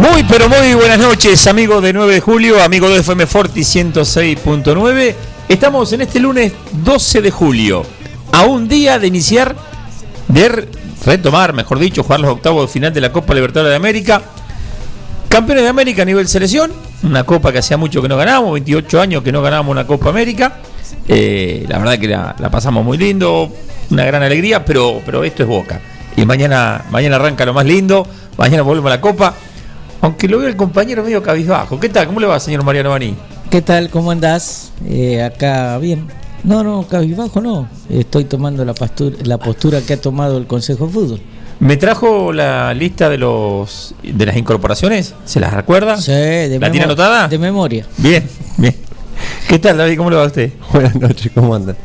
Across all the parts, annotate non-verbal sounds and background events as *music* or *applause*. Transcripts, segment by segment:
Muy pero muy buenas noches, amigos de 9 de julio, amigos de FM Forti 106.9. Estamos en este lunes 12 de julio, a un día de iniciar, de retomar, mejor dicho, jugar los octavos de final de la Copa Libertadores de América. Campeones de América a nivel selección, una copa que hacía mucho que no ganábamos, 28 años que no ganábamos una Copa América. Eh, la verdad que la, la pasamos muy lindo, una gran alegría, pero, pero esto es Boca. Y mañana, mañana arranca lo más lindo, mañana volvemos a la Copa. Aunque lo veo el compañero medio cabizbajo. ¿Qué tal? ¿Cómo le va, señor Mariano Bani? ¿Qué tal? ¿Cómo andás? Eh, acá bien. No, no, cabizbajo no. Estoy tomando la, pastura, la postura que ha tomado el Consejo de Fútbol. ¿Me trajo la lista de los de las incorporaciones? ¿Se las recuerda? Sí, de ¿La tiene anotada? De memoria. Bien, bien. ¿Qué tal, David? ¿Cómo le va a usted? *laughs* Buenas noches, ¿cómo andan?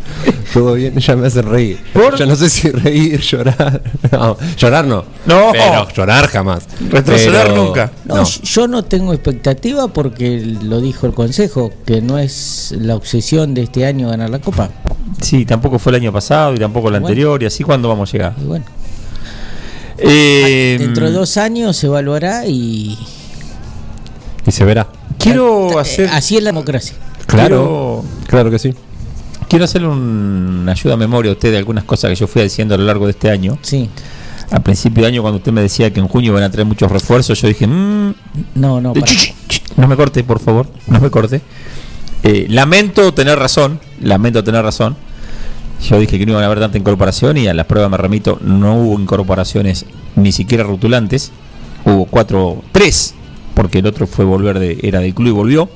Todo bien, ya me hacen reír. ¿Por? Yo no sé si reír, llorar. *laughs* No, llorar no. No. Pero llorar jamás. Retroceder Pero- nunca. No, No. yo no tengo expectativa porque lo dijo el Consejo, que no es la obsesión de este año ganar la Copa. Sí, tampoco fue el año pasado y tampoco el Bueno. anterior. ¿Y así cuándo vamos a llegar? Y bueno, Eh, dentro de dos años se evaluará y Y se verá. Quiero eh, hacer. así es la democracia. Claro. Claro que sí. Quiero hacerle un- una ayuda a memoria a usted de algunas cosas que yo fui diciendo a lo largo de este año. Sí. A principio de año, cuando usted me decía que en junio van a traer muchos refuerzos, yo dije, "Mm, No, no. para- No me corte, por favor. No me corte. Eh, lamento tener razón. Lamento tener razón. Yo dije que no iban a haber tanta incorporación y a las pruebas me remito. No hubo incorporaciones ni siquiera rotulantes. Hubo cuatro, tres, porque el otro fue volver de, era del club y volvió.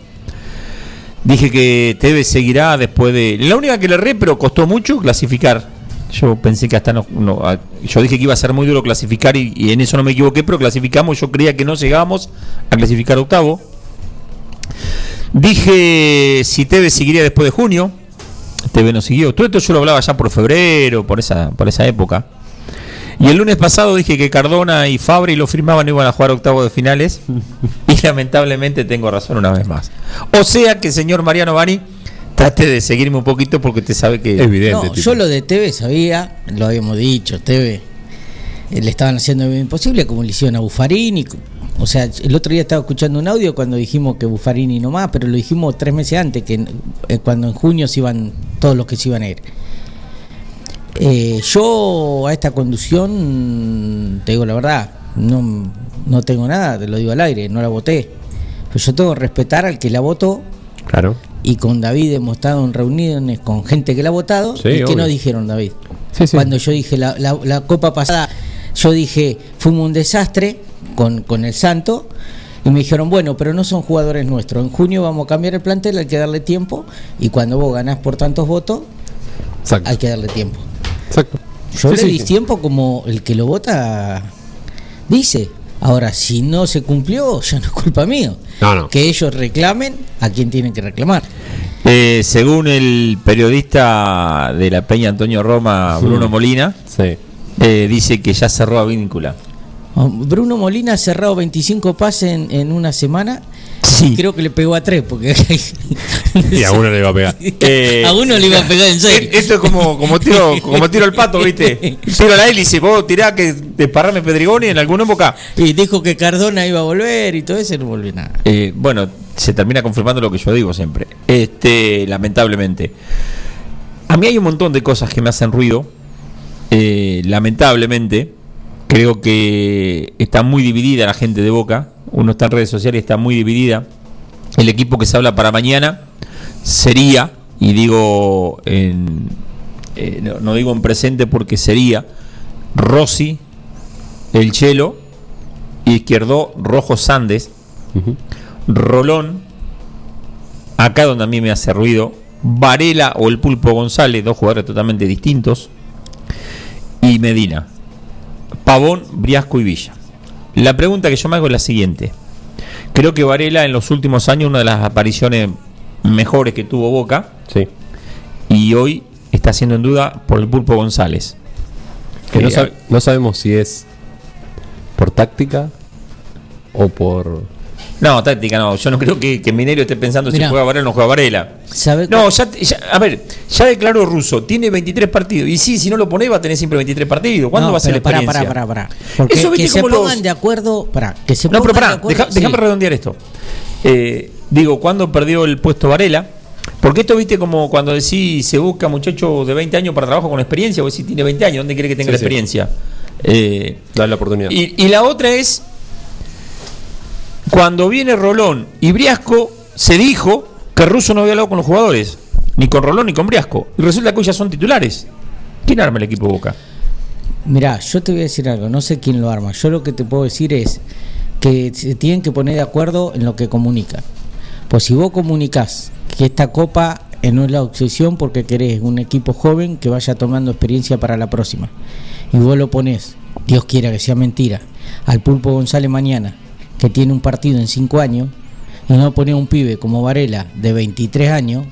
Dije que Tevez seguirá después de. La única que le erré, pero costó mucho clasificar. Yo pensé que hasta no. no, a- yo dije que iba a ser muy duro clasificar y, y en eso no me equivoqué, pero clasificamos. Yo creía que no llegábamos a clasificar octavo. Dije si Tevez seguiría después de junio. Tevez no siguió. Todo esto yo lo hablaba ya por febrero, por esa, por esa época. Y el lunes pasado dije que Cardona y Fabri lo firmaban y iban a jugar octavos de finales. *laughs* y lamentablemente tengo razón una vez más. O sea que, señor Mariano Bani, trate de seguirme un poquito porque usted sabe que. Evidente. No, yo lo de TV sabía, lo habíamos dicho, TV. eh, Le estaban haciendo lo imposible como le hicieron a Buffarini. O sea, el otro día estaba escuchando un audio cuando dijimos que Buffarini no más, pero lo dijimos tres meses antes, que eh, cuando en junio se iban todos los que se iban a ir. Eh, yo a esta conducción, te digo la verdad, no, no tengo nada, te lo digo al aire, no la voté. Pero yo tengo que respetar al que la votó Claro. y con David hemos estado en reuniones con gente que la ha votado. Sí, ¿Y qué obvio. nos dijeron, David? Sí, sí. Cuando yo dije la, la- la copa pasada, yo dije, fuimos un desastre con, con el Santo. Y me dijeron, bueno, pero no son jugadores nuestros. En junio vamos a cambiar el plantel, hay que darle tiempo. Y cuando vos ganás por tantos votos, Exacto. hay que darle tiempo. Exacto. Yo Sí, le di sí. tiempo como el que lo vota dice. Ahora, si no se cumplió, ya no es culpa. No, no. Que ellos reclamen a quien tienen que reclamar. Eh, según el periodista de la Peña Antonio Roma, Bruno. Molina, Sí. eh, dice que ya cerró a Víncula. Bruno Molina ha cerrado 25 pases en, en una semana. Sí. Creo que le pegó a tres, porque *laughs* Y a uno le iba a pegar. Eh, *laughs* a uno le iba a pegar en serio. Esto es como, como tiro como tiro al pato, ¿viste? *laughs* Tiro a la hélice, vos tirás que desparrame Pedrigoni en alguna época. Y dijo que Cardona iba a volver y todo eso, y no volvió nada. Eh, bueno, se termina confirmando lo que yo digo siempre. Este, lamentablemente. A mí hay un montón de cosas que me hacen ruido. Eh, lamentablemente, creo que está muy dividida la gente de Boca. Uno está en redes sociales y está muy dividida. El equipo que se habla para mañana sería, y digo en, eh, no, no digo en presente porque sería Rossi, el Chelo Izquierdo, Rojo Sandes. Rolón, acá donde a mí me hace ruido, Varela o el Pulpo González, dos jugadores totalmente distintos, y Medina. Pavón, Briasco y Villa. La pregunta que yo me hago es la siguiente. Creo que Varela en los últimos años una de las apariciones mejores que tuvo Boca Sí. y hoy está siendo en duda por el Pulpo González. Que no, Eh, sab- no sabemos si es por táctica o por. No, táctica no. Yo no creo que, que Mineiro esté pensando Mirá. si juega Varela o no juega Varela. ¿Sabe No, ya, ya- a ver, ya declaró Russo, tiene 23 partidos. Y sí, si no lo pone va a tener siempre 23 partidos. ¿Cuándo No, va a ser la experiencia? pará, pará, pará. Porque Eso, viste, que se como los- pongan de acuerdo, pará, que se No, pero pongan de pará, acuerdo. deja- sí. déjame redondear esto. Eh, digo, ¿cuándo perdió el puesto Varela? Porque esto, viste, como cuando decís se busca muchacho de 20 años para trabajo con experiencia, vos decís tiene 20 años, ¿dónde quiere que tenga Sí, la sí. experiencia? Eh, Dar la oportunidad. y, y la otra es, cuando viene Rolón y Briasco, se dijo que Russo no había hablado con los jugadores, ni con Rolón ni con Briasco. Y resulta que hoy ya son titulares. ¿Quién arma el equipo Boca? Mirá, yo te voy a decir algo, no sé quién lo arma. Yo lo que te puedo decir es que se tienen que poner de acuerdo en lo que comunican. Pues si vos comunicás que esta copa eh, no es la obsesión porque querés un equipo joven que vaya tomando experiencia para la próxima. Y vos lo ponés, Dios quiera que sea mentira, al Pulpo González mañana, que tiene un partido en 5 años, y no ponés un pibe como Varela de 23 años.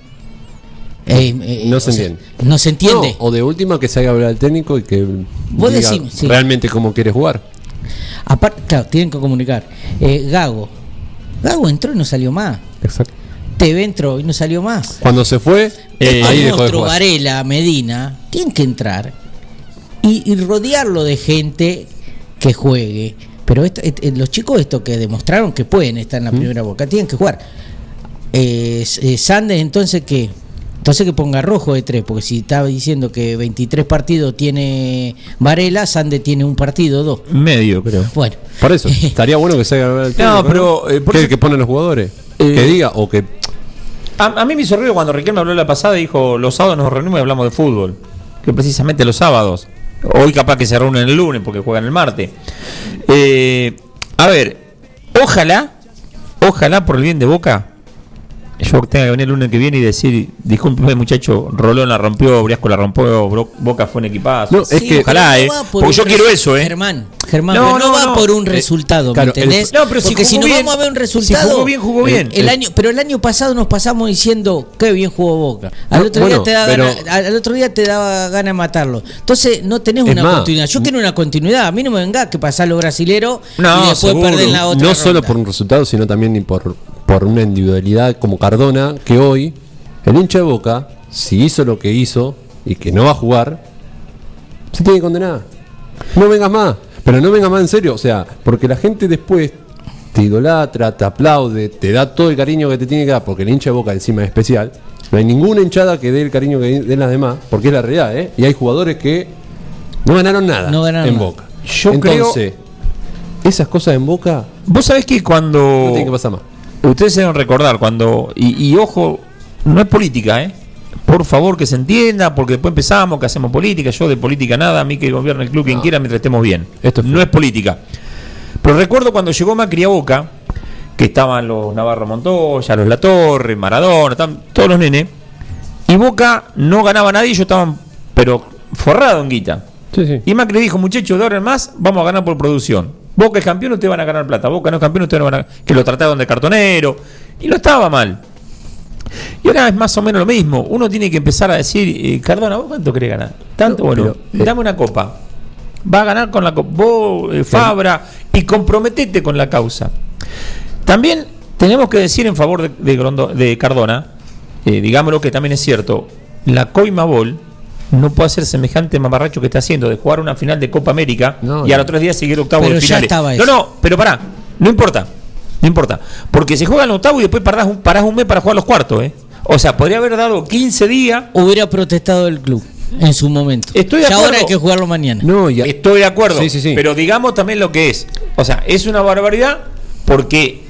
eh, eh, No o se sea, entiende. No se entiende. No, o de última que se haga hablar al técnico y que Vos diga decime, sí. realmente cómo quiere jugar. Aparte, claro, tienen que comunicar. Eh, Gago. Gago entró y no salió más. Exacto. TV entró y no salió más. Cuando se fue, Eh, ahí dejó de monstruo jugar. Varela, Medina, tienen que entrar y, y rodearlo de gente que juegue. Pero esto- eh, los chicos estos que demostraron que pueden estar en la primera boca, tienen que jugar. Eh, eh, Sandes, entonces, ¿qué? Entonces que ponga rojo de tres, porque si estaba diciendo que 23 partidos tiene Varela, Sandes tiene un partido, dos. Medio, creo. Bueno, Por eso, *laughs* estaría bueno que se haga al técnico. pero, eh, por que, eso- que ponen los jugadores. Eh, que diga o que. A, a mí me hizo ruido cuando Riquelme habló la pasada y dijo, los sábados nos reunimos y hablamos de fútbol. Que precisamente los sábados. Hoy capaz que se reúnen el lunes porque juegan el martes. Eh, a ver, ojalá, ojalá por el bien de Boca, yo tenga que venir el lunes que viene y decir, disculpe muchacho, Rolón la rompió, Briasco la rompió, Bro- Boca fue un equipazo. No, es que- ojalá, eh. por Porque yo quiero eso, eh. Germán, Germán, No, pero no, no, va no. por un Eh, resultado, claro, ¿me el- entendés? No, pero si Porque si jugó no bien, vamos a ver un si resultado. jugó bien, jugó bien. El año, pero el año pasado nos pasamos diciendo qué bien jugó Boca. Al No, otro bueno, día te da pero- gana- al otro día te daba ganas de matarlo. Entonces no tenés una más, continuidad. Yo quiero una continuidad. A mí no me venga que pasar lo brasilero No, y después seguro. perder la otra. no solo por un resultado, sino también ni por, por una individualidad como Cardona, que hoy, el hincha de Boca, si hizo lo que hizo y que no va a jugar, se tiene que condenar. No vengas más, pero no vengas más en serio, o sea, porque la gente después te idolatra, te aplaude, te da todo el cariño que te tiene que dar, porque el hincha de Boca encima es especial. No hay ninguna hinchada que dé el cariño que den las demás, porque es la realidad, ¿eh? Y hay jugadores que no ganaron nada No ganaron en nada. Boca. Yo Entonces, esas cosas en Boca Vos sabés que no cuando... tiene que pasar más. Ustedes deben recordar cuando. Y, y ojo, no es política, ¿eh? Por favor que se entienda, porque después empezamos, que hacemos política. Yo de política nada, a mí que gobierne el club quien quiera mientras estemos bien. Esto es no es política. Pero recuerdo cuando llegó Macri a Boca, que estaban los Navarro Montoya, los Latorre, Maradona, estaban todos los nenes. Y Boca no ganaba nadie, ellos estaban, pero forrado en guita. Sí, sí. Y Macri dijo, muchachos, de ahora en más vamos a ganar por producción. Boca es campeón, ustedes van a ganar plata. Boca no es campeón, ustedes no van a... Que lo trataron de cartonero. Y no estaba mal. Y ahora es más o menos lo mismo. Uno tiene que empezar a decir, eh, Cardona, ¿vos cuánto querés ganar? Tanto, No, bueno, pero, eh, dame una copa. Va a ganar con la copa. Vos, eh, Fabra, y comprometete con la causa. También tenemos que decir en favor de, de Cardona, digámoslo que también es cierto, la Coima Ball no puede hacer semejante mamarracho que está haciendo de jugar una final de Copa América No, y a los tres días seguir octavo Pero de finales. no, no, pero pará, no importa, no importa, porque se juega en octavo y después parás un, parás un mes para jugar los cuartos, ¿eh? O sea, podría haber dado 15 días. Hubiera protestado el club en su momento. Estoy de Ya ahora hay que jugarlo mañana. No, ya. Estoy de acuerdo, Sí, sí, sí. pero digamos también lo que es. O sea, es una barbaridad porque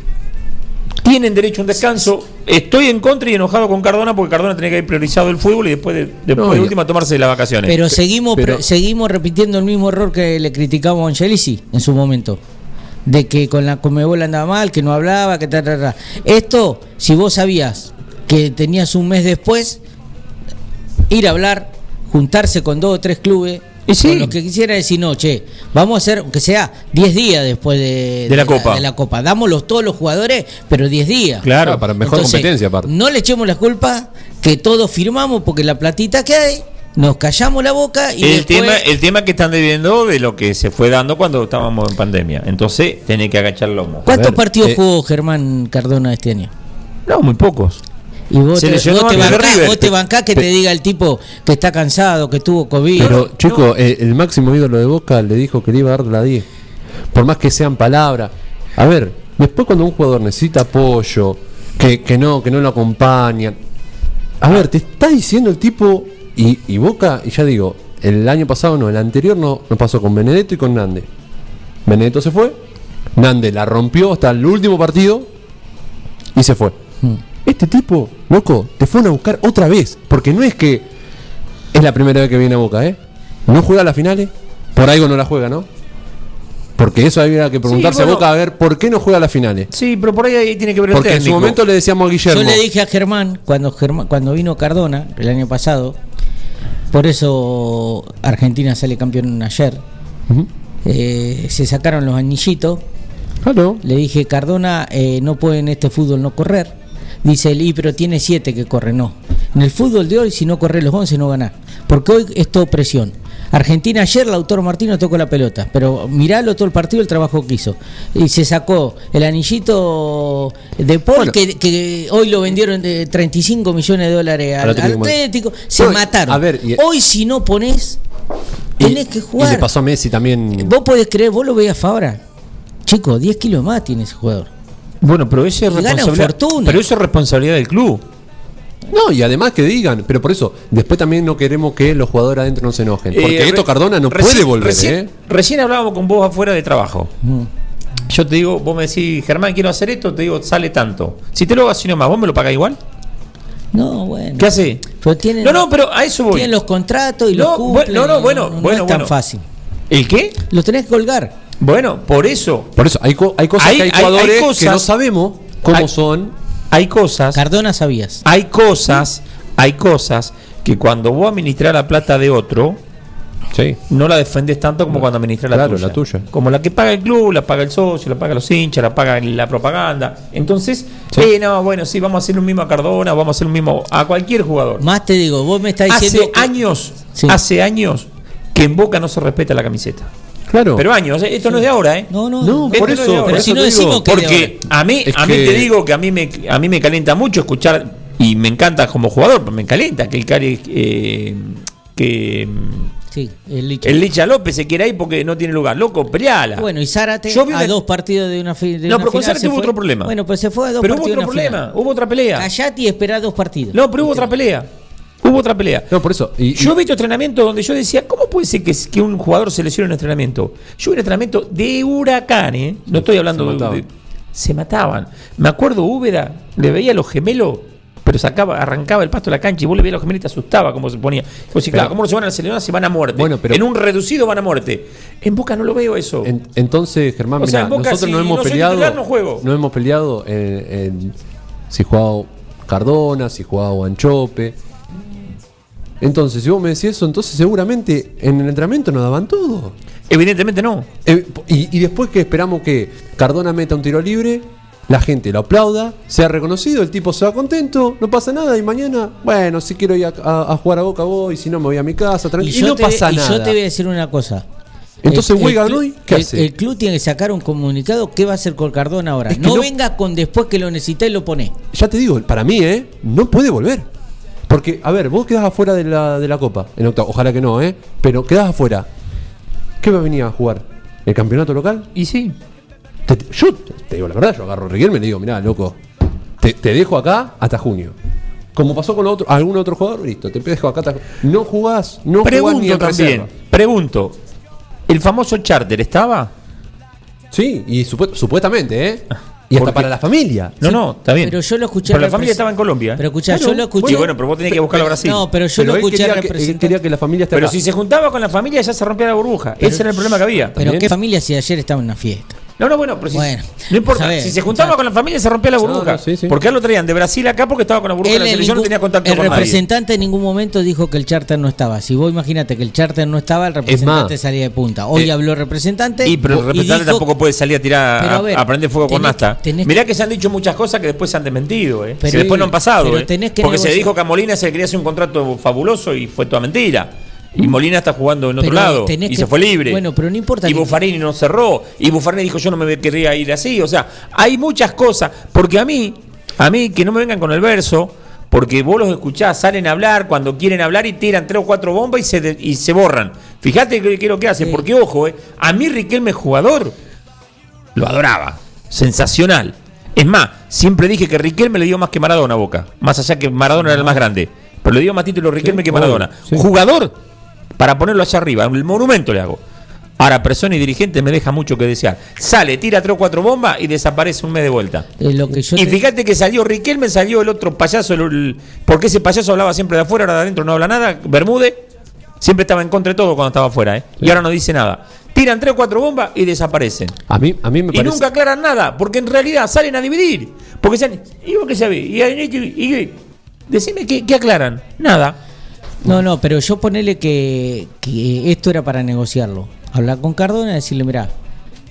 tienen derecho a un descanso. Estoy en contra y enojado con Cardona porque Cardona tenía que haber priorizado el fútbol y después de, después No, de última tomarse las vacaciones. Pero seguimos pero- seguimos repitiendo el mismo error que le criticamos a Angelici en su momento. de que con la Comebol andaba mal, que no hablaba, que tal, tal, tal. Esto, si vos sabías que tenías un mes después, ir a hablar, juntarse con dos o tres clubes, sí. con los que quisiera decir, no, che, vamos a hacer, aunque sea 10 días después de, De la Copa. de la Copa. Dámoslos todos los jugadores, pero 10 días. Claro. para mejor competencia, aparte. No le echemos la culpa que todos firmamos porque la platita que hay, nos callamos la boca y el después- tema, el tema que están debiendo de lo que se fue dando cuando estábamos en pandemia. Entonces, tenés que agachar el lomo. ¿Cuántos partidos eh, jugó Germán Cardona este año? No, muy pocos. Y vos te, vos te vos te bancás que te diga el tipo que está cansado, que tuvo COVID. Pero, chico, eh, el máximo ídolo de Boca le dijo que le iba a dar la 10. Por más que sean palabras. A ver, después cuando un jugador necesita apoyo, que, que no, que no lo acompañan. A ver, te está diciendo el tipo. Y, y Boca, y ya digo, el año pasado no, el anterior no, no pasó con Benedetto y con Nande. Benedetto se fue, Nande la rompió hasta el último partido y se fue. Hmm. Este tipo, loco, te fueron a buscar otra vez. Porque no es que es la primera vez que viene a Boca, ¿eh? No juega las finales, por algo no la juega, ¿no? Porque eso había que preguntarse bueno. a Boca a ver por qué no juega las finales. Sí, pero por ahí, ahí tiene que ver el Porque en su momento le decíamos a Guillermo. Yo le dije a Germán cuando Germán, cuando vino Cardona el año pasado, por eso Argentina sale campeón ayer. Ujú. eh, se sacaron los anillitos. Claro. Le dije Cardona eh, no puede en este fútbol no correr. Dice él, "Y, pero tiene siete que corre. No. En el fútbol de hoy, si no corre los 11, no ganás. Porque hoy es todo presión. Argentina ayer, Lautaro Martino tocó la pelota. Pero miralo todo el partido, el trabajo que hizo. Y se sacó el anillito de Paul, Bueno. que, que hoy lo vendieron de 35 millones de dólares al Atlético Atlético. Se mataron. a ver, y- hoy, si no pones, Y- tenés que Y jugar. le pasó a Messi también. Vos podés creer, vos lo veías ahora. Chico, 10 kilos más tiene ese jugador. Bueno, pero eso es responsabilidad. fortuna. Pero eso es responsabilidad del club. No, y además que digan, pero por eso, después también no queremos que los jugadores adentro no se enojen. Porque Eh, esto re- Cardona no recién- puede volver, recién, ¿eh? Recién hablábamos con vos afuera de trabajo. Mm. Yo te digo, vos me decís, Germán, quiero hacer esto, te digo, sale tanto. Si te lo hago así nomás, ¿vos me lo pagás igual? No, bueno. ¿Qué hace? Pero tienen, No, no, pero a eso voy. tienen los contratos y los No, cumplen. bueno, no, no, bueno, no bueno, es tan bueno. fácil. ¿El qué? Los tenés que colgar. Bueno, por eso Por eso, hay, co- hay cosas Hay- que hay hay- hay jugadores que cosas- no sabemos cómo hay- son. hay cosas, Cardona sabías. hay cosas, hay cosas que cuando vos administrás la plata de otro, Sí. no la defendés tanto como cuando administras la, Claro, tuya. la tuya. Como la que paga el club, la paga el socio, la paga los hinchas, la paga la propaganda. Entonces, Sí. eh, no, bueno, sí, vamos a hacer un mismo a Cardona, vamos a hacer un mismo a cualquier jugador. Más te digo, vos me estás diciendo. Hace que- años, Sí. hace años que en Boca no se respeta la camiseta. Claro. Pero años, eh, esto no es de ahora, ¿eh? No, no, No, por no es eso, de ahora. por Pero si no decimos que- Porque a mí, Es a mí que- te digo que a mí me a mí me calienta mucho escuchar y me encanta como jugador, pero me calienta que el Cari eh, que Sí, el Licha. el Licha López se quiera ir porque no tiene lugar. Loco, peleala. Bueno, y Zárate Yo vi a dos partidos de una, fi- de No, una pero con final Zárate hubo fue. otro problema. Bueno, pues se fue a dos pero hubo partidos otro de una problema, final. hubo otra pelea. Callate y esperá dos partidos. No, pero hubo otra pelea. Hubo otra pelea. No, por eso. Y, Yo he visto entrenamientos donde yo decía, ¿cómo puede ser que, que un jugador se lesione en un entrenamiento? Yo vi un entrenamiento de huracán, ¿eh? No estoy hablando se de, mataban. de- Se mataban. Me acuerdo Úbeda, le veía a los gemelos, pero sacaba, arrancaba el pasto de la cancha y vos le veías a los gemelos y te asustaba cómo se ponía. Vos decís, claro, ¿cómo no se van a lesionar si van a muerte? Bueno, pero- en un reducido van a muerte. En Boca no lo veo eso. en- entonces, Germán, Boca, nosotros si no hemos no peleado. titular, no juego. no hemos peleado en, en si jugaba Cardona, si jugaba Anchope. Entonces, si vos me decís eso, entonces seguramente en el entrenamiento nos daban todo. Evidentemente no. Eh, y, y después que esperamos que Cardona meta un tiro libre, la gente lo aplauda, sea reconocido, el tipo se va contento, no pasa nada y mañana, bueno, si quiero ir a, a- a jugar a Boca voy, si no me voy a mi casa, tranquilo. Y, yo no te- pasa y nada. yo te voy a decir una cosa. Entonces, club- hoy, ¿qué el- hace? El club tiene que sacar un comunicado. ¿Qué va a hacer con Cardona ahora? Es que no, no- venga con después que lo necesita y lo pone. Ya te digo, para mí, ¿eh? No puede volver. Porque, a ver, vos quedás afuera de la, de la Copa, en octavo. Ojalá que no, ¿eh? Pero quedás afuera. ¿Qué va a venir a jugar? ¿El campeonato local? Y sí. Te- te- yo te digo la verdad, yo agarro a Riquelme y le digo, mirá, loco, te, te dejo acá hasta junio. Como pasó con otro, algún otro jugador, listo, te dejo acá hasta No jugás, no jugás ni Pregunto en también, reserva. pregunto. ¿El famoso charter estaba? Sí, y supu- supuestamente, ¿eh? *laughs* Y hasta Porque- para la familia. No, no, está bien. Pero yo lo escuché. Pero la familia estaba en Colombia. ¿eh? Pero escuchá, Claro, yo lo escuché. y bueno, pero vos tenés que buscarlo a Brasil. No, pero yo Pero lo él escuché quería, que, él quería que la familia esté Pero acá. si se juntaba con la familia ya se rompía la burbuja. Ese era el problema que había. Pero También. qué familia si ayer estaba en una fiesta. No, no, bueno, pero si, Bueno, no importa. ver, si se juntaba ya- con la familia se rompía la burbuja. no, sí, sí. Porque él lo traían de Brasil acá porque estaba con la burbuja de la selección, no tenía contacto el con nadie. representante en ningún momento dijo que el charter no estaba. Si vos imagínate que el charter no estaba, el representante más, salía de punta. Hoy eh, habló el representante. Y pero el representante dijo- tampoco puede salir a tirar a, a ver, a prender fuego con nasta. que- Mirá que- que se han dicho muchas cosas que después se han desmentido, ¿eh? Pero- Si después no han pasado, pero ¿eh? tenés que Porque se negociar. dijo que a Molina se le quería hacer un contrato fabuloso y fue toda mentira. Y Molina está jugando en otro Pero lado y que- se fue libre. bueno, pero no importa Y que- Buffarini no cerró. Y Buffarini dijo yo no me quería ir así. O sea, hay muchas cosas. Porque a mí, a mí que no me vengan con el verso, porque vos los escuchás, salen a hablar cuando quieren hablar y tiran tres o cuatro bombas y se, de- y se borran. Fíjate qué es lo que hacen. Sí. Porque ojo, eh, a mí Riquelme jugador lo adoraba. Sensacional. Es más, siempre dije que Riquelme le dio más que Maradona a Boca. Más allá que Maradona era el más grande. Pero le dio más títulos Riquelme Sí, que Maradona. sí. Jugador, para ponerlo allá arriba. El monumento le hago. Ahora, persona y dirigente me deja mucho que desear. Sale, tira tres o cuatro bombas y desaparece un mes de vuelta. eh, lo que yo y te- fíjate que salió Riquelme, salió el otro payaso, el- el- porque ese payaso hablaba siempre de afuera, ahora de adentro no habla nada. Bermúdez siempre estaba en contra de todo cuando estaba afuera, ¿eh? y ahora no dice nada. Tiran tres o cuatro bombas y desaparecen. A mí, a mí me Y parece. nunca aclaran nada, porque en realidad salen a dividir. Porque salen, ¿y vos qué sabés? Y, y- y- y- decime qué, qué aclaran. Nada. No, no, pero yo ponele que, que esto era para negociarlo. Hablar con Cardona y decirle, mira,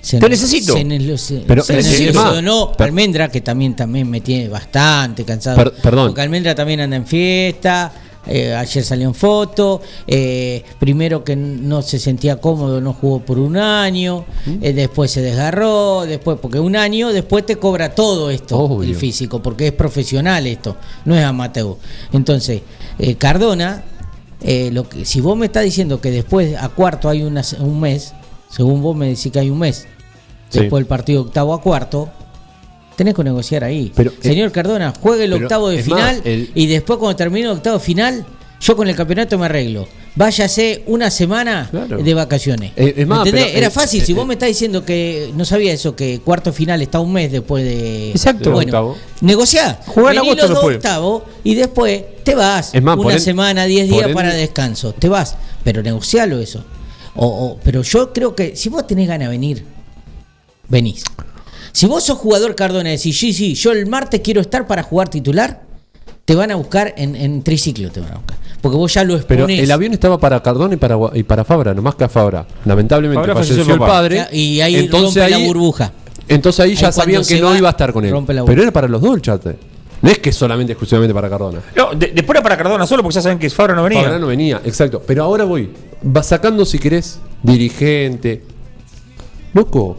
se, Te necesito. Se, ne- se- Pero se más, per- Almendra, que también, también me tiene bastante cansado. Per- perdón. Porque Almendra también anda en fiesta. eh, ayer salió en foto. eh, primero que no se sentía cómodo, no jugó por un año. ¿Mm? eh, después se desgarró. Después, porque un año después te cobra todo esto, Obvio. el físico, porque es profesional esto, no es amateur. Entonces, eh, Cardona, eh, lo que, si vos me estás diciendo que después a cuarto hay una- un mes, según vos me decís que hay un mes, Sí. después del partido octavo a cuarto, tenés que negociar ahí. Pero, eh, Señor Cardona, juegue el octavo de final más, el- y después cuando termine el octavo final, yo con el campeonato me arreglo. Váyase una semana Claro. de vacaciones. Eh, es más, ¿Entendés? pero, Era eh, fácil. eh, si vos eh, me estás diciendo que no sabía eso, que cuarto final está un mes después de. Exacto. Bueno, Octavo. negociá. Jugá en agosto los dos después. octavos y después te vas. Es más, una en- semana, diez por días en- para descanso. Te vas. Pero negocialo eso. O, o- pero yo creo que si vos tenés ganas de venir, venís. Si vos sos jugador Cardona y decís, sí, sí, yo el martes quiero estar para jugar titular, te van a buscar en, en triciclo, te van a buscar. Porque vos ya lo Pero exponés. el avión estaba para Cardona y para, y para Fabra, nomás que a Fabra. Lamentablemente Fabra falleció, falleció el padre. y ahí entonces rompe ahí, la burbuja. Entonces ahí ya sabían que no iba a estar con él. Pero era para los dos el chat. No es que solamente exclusivamente para Cardona. No, de- después era para Cardona solo porque ya saben que Fabra no venía. Fabra no venía, exacto. Pero ahora voy. Va sacando, si querés, dirigente. Loco.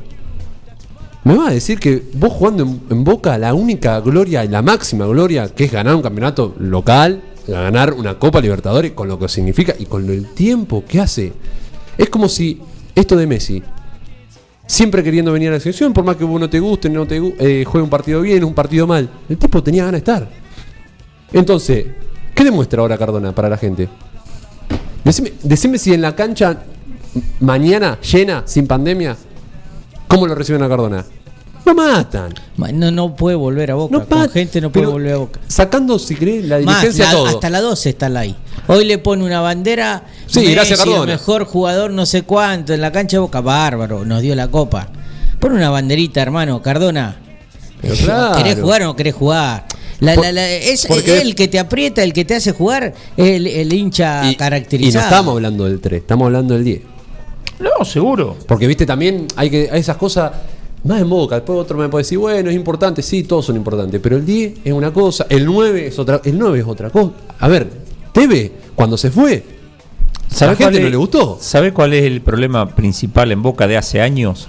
¿Me vas a decir que vos jugando en, Boca la única gloria y la máxima gloria que es ganar un campeonato local, ganar una Copa Libertadores con lo que significa y con el tiempo que hace? Es como si esto de Messi, siempre queriendo venir a la selección, por más que vos no te guste, no te eh, juegue un partido bien, un partido mal, el tipo tenía ganas de estar. Entonces, ¿qué demuestra ahora Cardona para la gente? Decime, decime si en la cancha mañana llena, sin pandemia, ¿cómo lo reciben a Cardona? Lo matan. Ma- No, no puede volver a Boca. No Con gente no puede pero volver a Boca. Sacando, si querés, la Más, dirigencia la- todo. hasta la 12 está la ahí. Hoy le pone una bandera. Sí, gracias, el Cardona. mejor jugador no sé cuánto en la cancha de Boca. Bárbaro, nos dio la copa. Pon una banderita, hermano, Cardona. Pero Eh, claro. ¿Querés jugar o no querés jugar? La- Por- la- la- es porque- el que te aprieta, el que te hace jugar, el, el hincha y, y caracterizado. no estamos hablando del 3, estamos hablando del 10. No, seguro. Porque, viste, también hay que hay esas cosas más en boca. Después otro me puede decir, bueno, es importante, sí, todos son importantes. Pero el 10 es una cosa, el 9 es otra, el 9 es otra cosa. A ver, TV, cuando se fue, a la gente no le gustó. ¿Sabe cuál es el problema principal en Boca de hace años?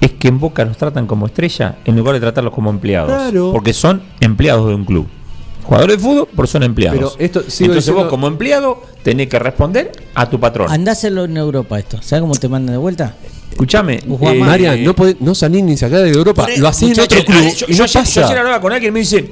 Es que en Boca los tratan como estrella en lugar de tratarlos como empleados. Claro. Porque son empleados de un club. Jugadores de fútbol, pero son empleados. Pero esto sigo Entonces diciendo- vos como empleado tenés que responder a tu patrón. Andáselo en Europa esto. ¿Sabes cómo te mandan de vuelta? Más. Marian, no, podés- no salís ni sacar de Europa. Lo hacés en otro club yo, y yo no ayer- yo ayer pasa. hablaba con alguien y me dice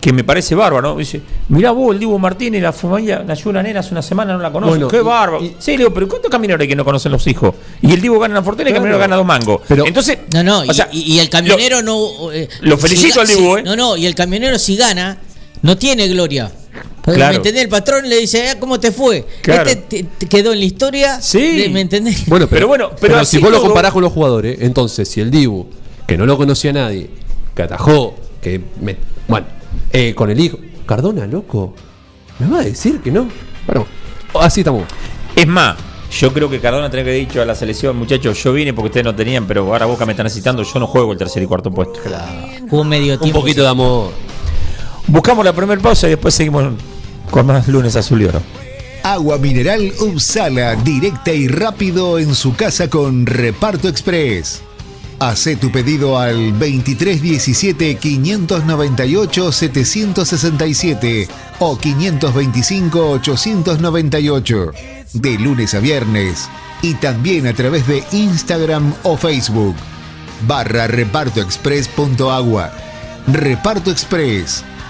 que me parece bárbaro, ¿no? Dice, mirá vos, el Divo Martínez, la familia, la ayuda nena hace una semana no la conozco. Bueno, Qué y- bárbaro. y- sí, le digo, pero ¿cuántos camineros hay que no conocen los hijos? Y el Divo gana una fortuna y el Claro. caminero gana dos mangos. Pero- Entonces, No, no, o y, sea, y- y el camionero no. eh, lo felicito al Dibu, ¿eh? No, no, y el camionero si gana, no tiene gloria. Porque, Claro. ¿Me entendés? El patrón le dice, ah, ¿cómo te fue? Claro. Este te- te quedó en la historia. Sí. de- ¿Me entendés? Bueno, Pero pero, bueno, pero pero, si vos lo comparás con los jugadores, entonces si el Dibu, que no lo conocía nadie, que atajó, que me- bueno, eh, con el hijo, Cardona, loco, ¿me va a decir que no? Bueno, así estamos. Es más, yo creo que Cardona tenía que haber dicho a la selección, muchachos, yo vine porque ustedes no tenían, pero ahora Boca me está necesitando, yo no juego el tercer y cuarto puesto. Jugó medio Un tiempo. poquito de amor. Buscamos la primera pausa y después seguimos con más lunes azul y oro. Agua mineral Upsala, directa y rápido en su casa con Reparto Express. Hacé tu pedido al 2317 598 767 o 525 898 de lunes a viernes y también a través de Instagram o Facebook barra repartoexpress.agua. Reparto Express,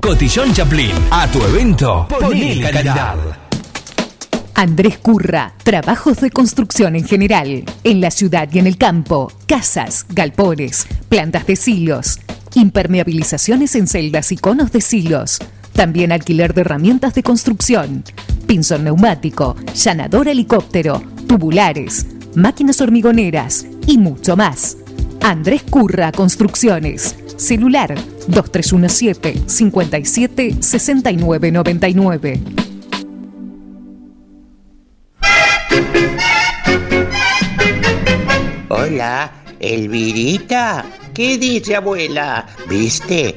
Cotillón Chaplin, a tu evento, ponele calidad. Andrés Curra, trabajos de construcción en general, en la ciudad y en el campo, casas, galpones, plantas de silos, impermeabilizaciones en celdas y conos de silos, también alquiler de herramientas de construcción, pinzón neumático, llanador helicóptero, tubulares, máquinas hormigoneras y mucho más. Andrés Curra Construcciones, celular 2317 57 69 99. Hola, Elvirita. ¿Qué dice abuela? ¿Viste?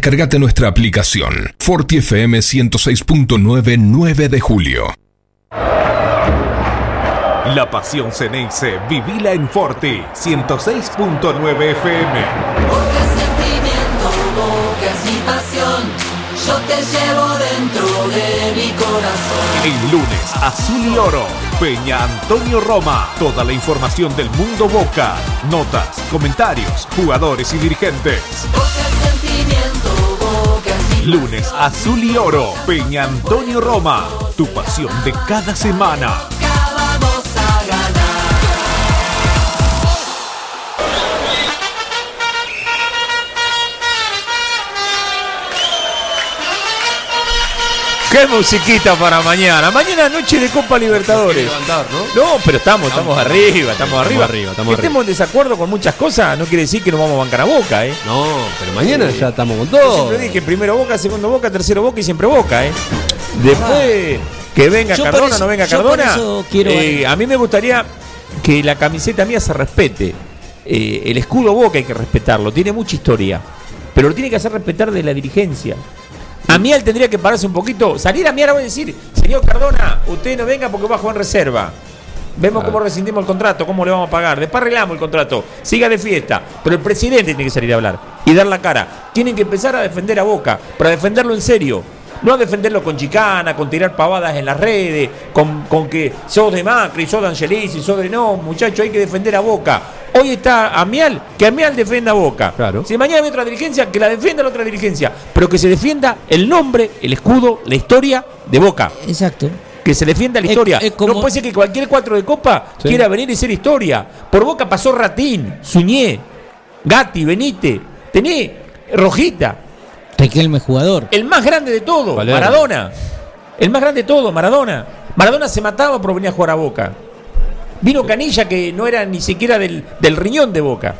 Descargate nuestra aplicación Forti FM 106.9 9 de julio. La pasión Ceneice, vivila en Forti 106.9 FM. sentimiento, bocas y pasión, yo te llevo dentro de mi corazón. El lunes, Azul y Oro, Peña Antonio Roma. Toda la información del mundo Boca. Notas, comentarios, jugadores y dirigentes. Bocas Lunes, Azul y Oro, Peña Antonio Roma. Tu pasión de cada semana. ¡Qué musiquita para mañana! Mañana noche de Copa Libertadores. levantar, ¿no? No, pero estamos, estamos arriba, estamos arriba. arriba, estamos que arriba. estemos en desacuerdo con muchas cosas no quiere decir que nos vamos a bancar a Boca, ¿eh? No, pero mañana ya estamos con Yo todo. siempre dije primero Boca, segundo Boca, tercero Boca y siempre Boca, ¿eh? Después que venga Yo Cardona, eso- no venga yo por Cardona. eso quiero- eh, a mí me gustaría que la camiseta mía se respete. Eh, el escudo Boca hay que respetarlo, tiene mucha historia. Pero lo tiene que hacer respetar de la dirigencia. A mí él tendría que pararse un poquito, salir a mí ahora voy a decir, señor Cardona, usted no venga porque va a jugar en reserva. Vemos cómo rescindimos el contrato, cómo le vamos a pagar. Después arreglamos el contrato. Siga de fiesta. Pero el presidente tiene que salir a hablar y dar la cara. Tienen que empezar a defender a Boca, para defenderlo en serio. No a defenderlo con chicana, con tirar pavadas en las redes, con, con que sos de Macri, sos de Angelici, sos de no, muchachos, hay que defender a Boca. Hoy está Amial, que Amial defienda a Boca. Claro. Si mañana hay otra dirigencia, que la defienda la otra dirigencia. Pero que se defienda el nombre, el escudo, la historia de Boca. Exacto. Que se defienda la Es- historia. es como- No puede ser que cualquier cuatro de copa Sí. quiera venir y ser historia. Por Boca pasó Ratín, Suñé, Gatti, Benítez, Tené, Rojita. Riquelme jugador. El más grande de todo, Palermo. Maradona. El más grande de todo, Maradona. Maradona se mataba por venir a jugar a Boca. Vino Canilla que no era ni siquiera del, del riñón de Boca.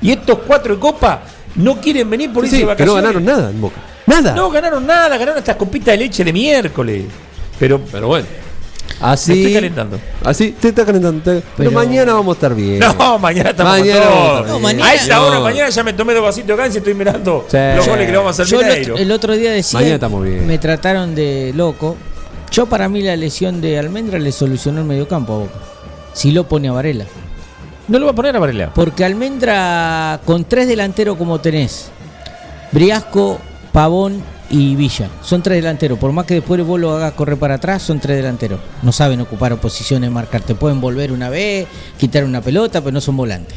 Y estos cuatro de copa no quieren venir por Sí, irse de sí, que no vacaciones. ganaron nada en Boca. Nada. No ganaron nada, ganaron estas copitas de leche de miércoles. Pero Pero bueno. Me Así. estoy calentando. Así, te está calentando. te- Pero, Pero- mañana vamos a estar bien. No, mañana estamos Mañana vamos a No, mañana- esta No. hora mañana ya me tomé dos vasitos de gas y estoy mirando Sí. los goles que le vamos a hacer Yo el Mineiro. otro, el otro día decía, Mañana estamos bien. me trataron de loco. Yo para mí la lesión de Almendra le solucionó el mediocampo a Boca. Si lo pone a Varela. No lo va a poner a Varela. Porque Almendra con tres delanteros como tenés, Briasco, Pavón y Villa, son tres delanteros. Por más que después vos lo hagas correr para atrás, son tres delanteros. No saben ocupar posiciones, marcar. Te pueden volver una vez, quitar una pelota, pero no son volantes.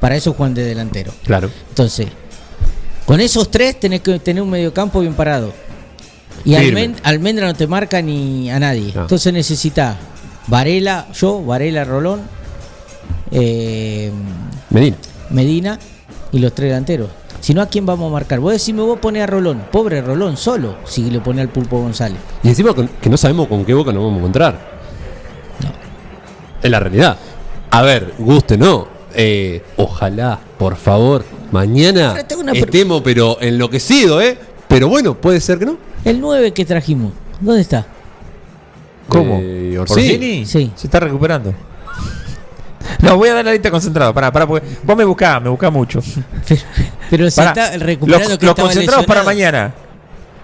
Para eso juegan de delantero. Claro. Entonces, con esos tres tenés que tener un mediocampo bien parado. Y Firme. Almen- Almendra no te marca ni a nadie. No. Entonces necesita Varela, yo, Varela, Rolón, eh, Medina. Medina y los tres delanteros. Si no, ¿a quién vamos a marcar? Vos decís, me voy a poner a Rolón. Pobre Rolón, solo, si le pone al Pulpo González. Y encima que no sabemos con qué boca nos vamos a encontrar. Es la realidad. A ver, guste, no. Eh, ojalá, por favor, mañana pre- estemos pero enloquecidos, ¿eh? Pero bueno, puede ser que no. El 9 que trajimos, ¿dónde está? ¿Cómo? Eh, Orsini. ¿Orsini? Sí. Se está recuperando. *laughs* No, voy a dar la lista concentrada. Pará, pará, porque vos me buscás, me buscás mucho. *laughs* Pero, se Pará. está recuperando los, que los estaba concentrados para mañana.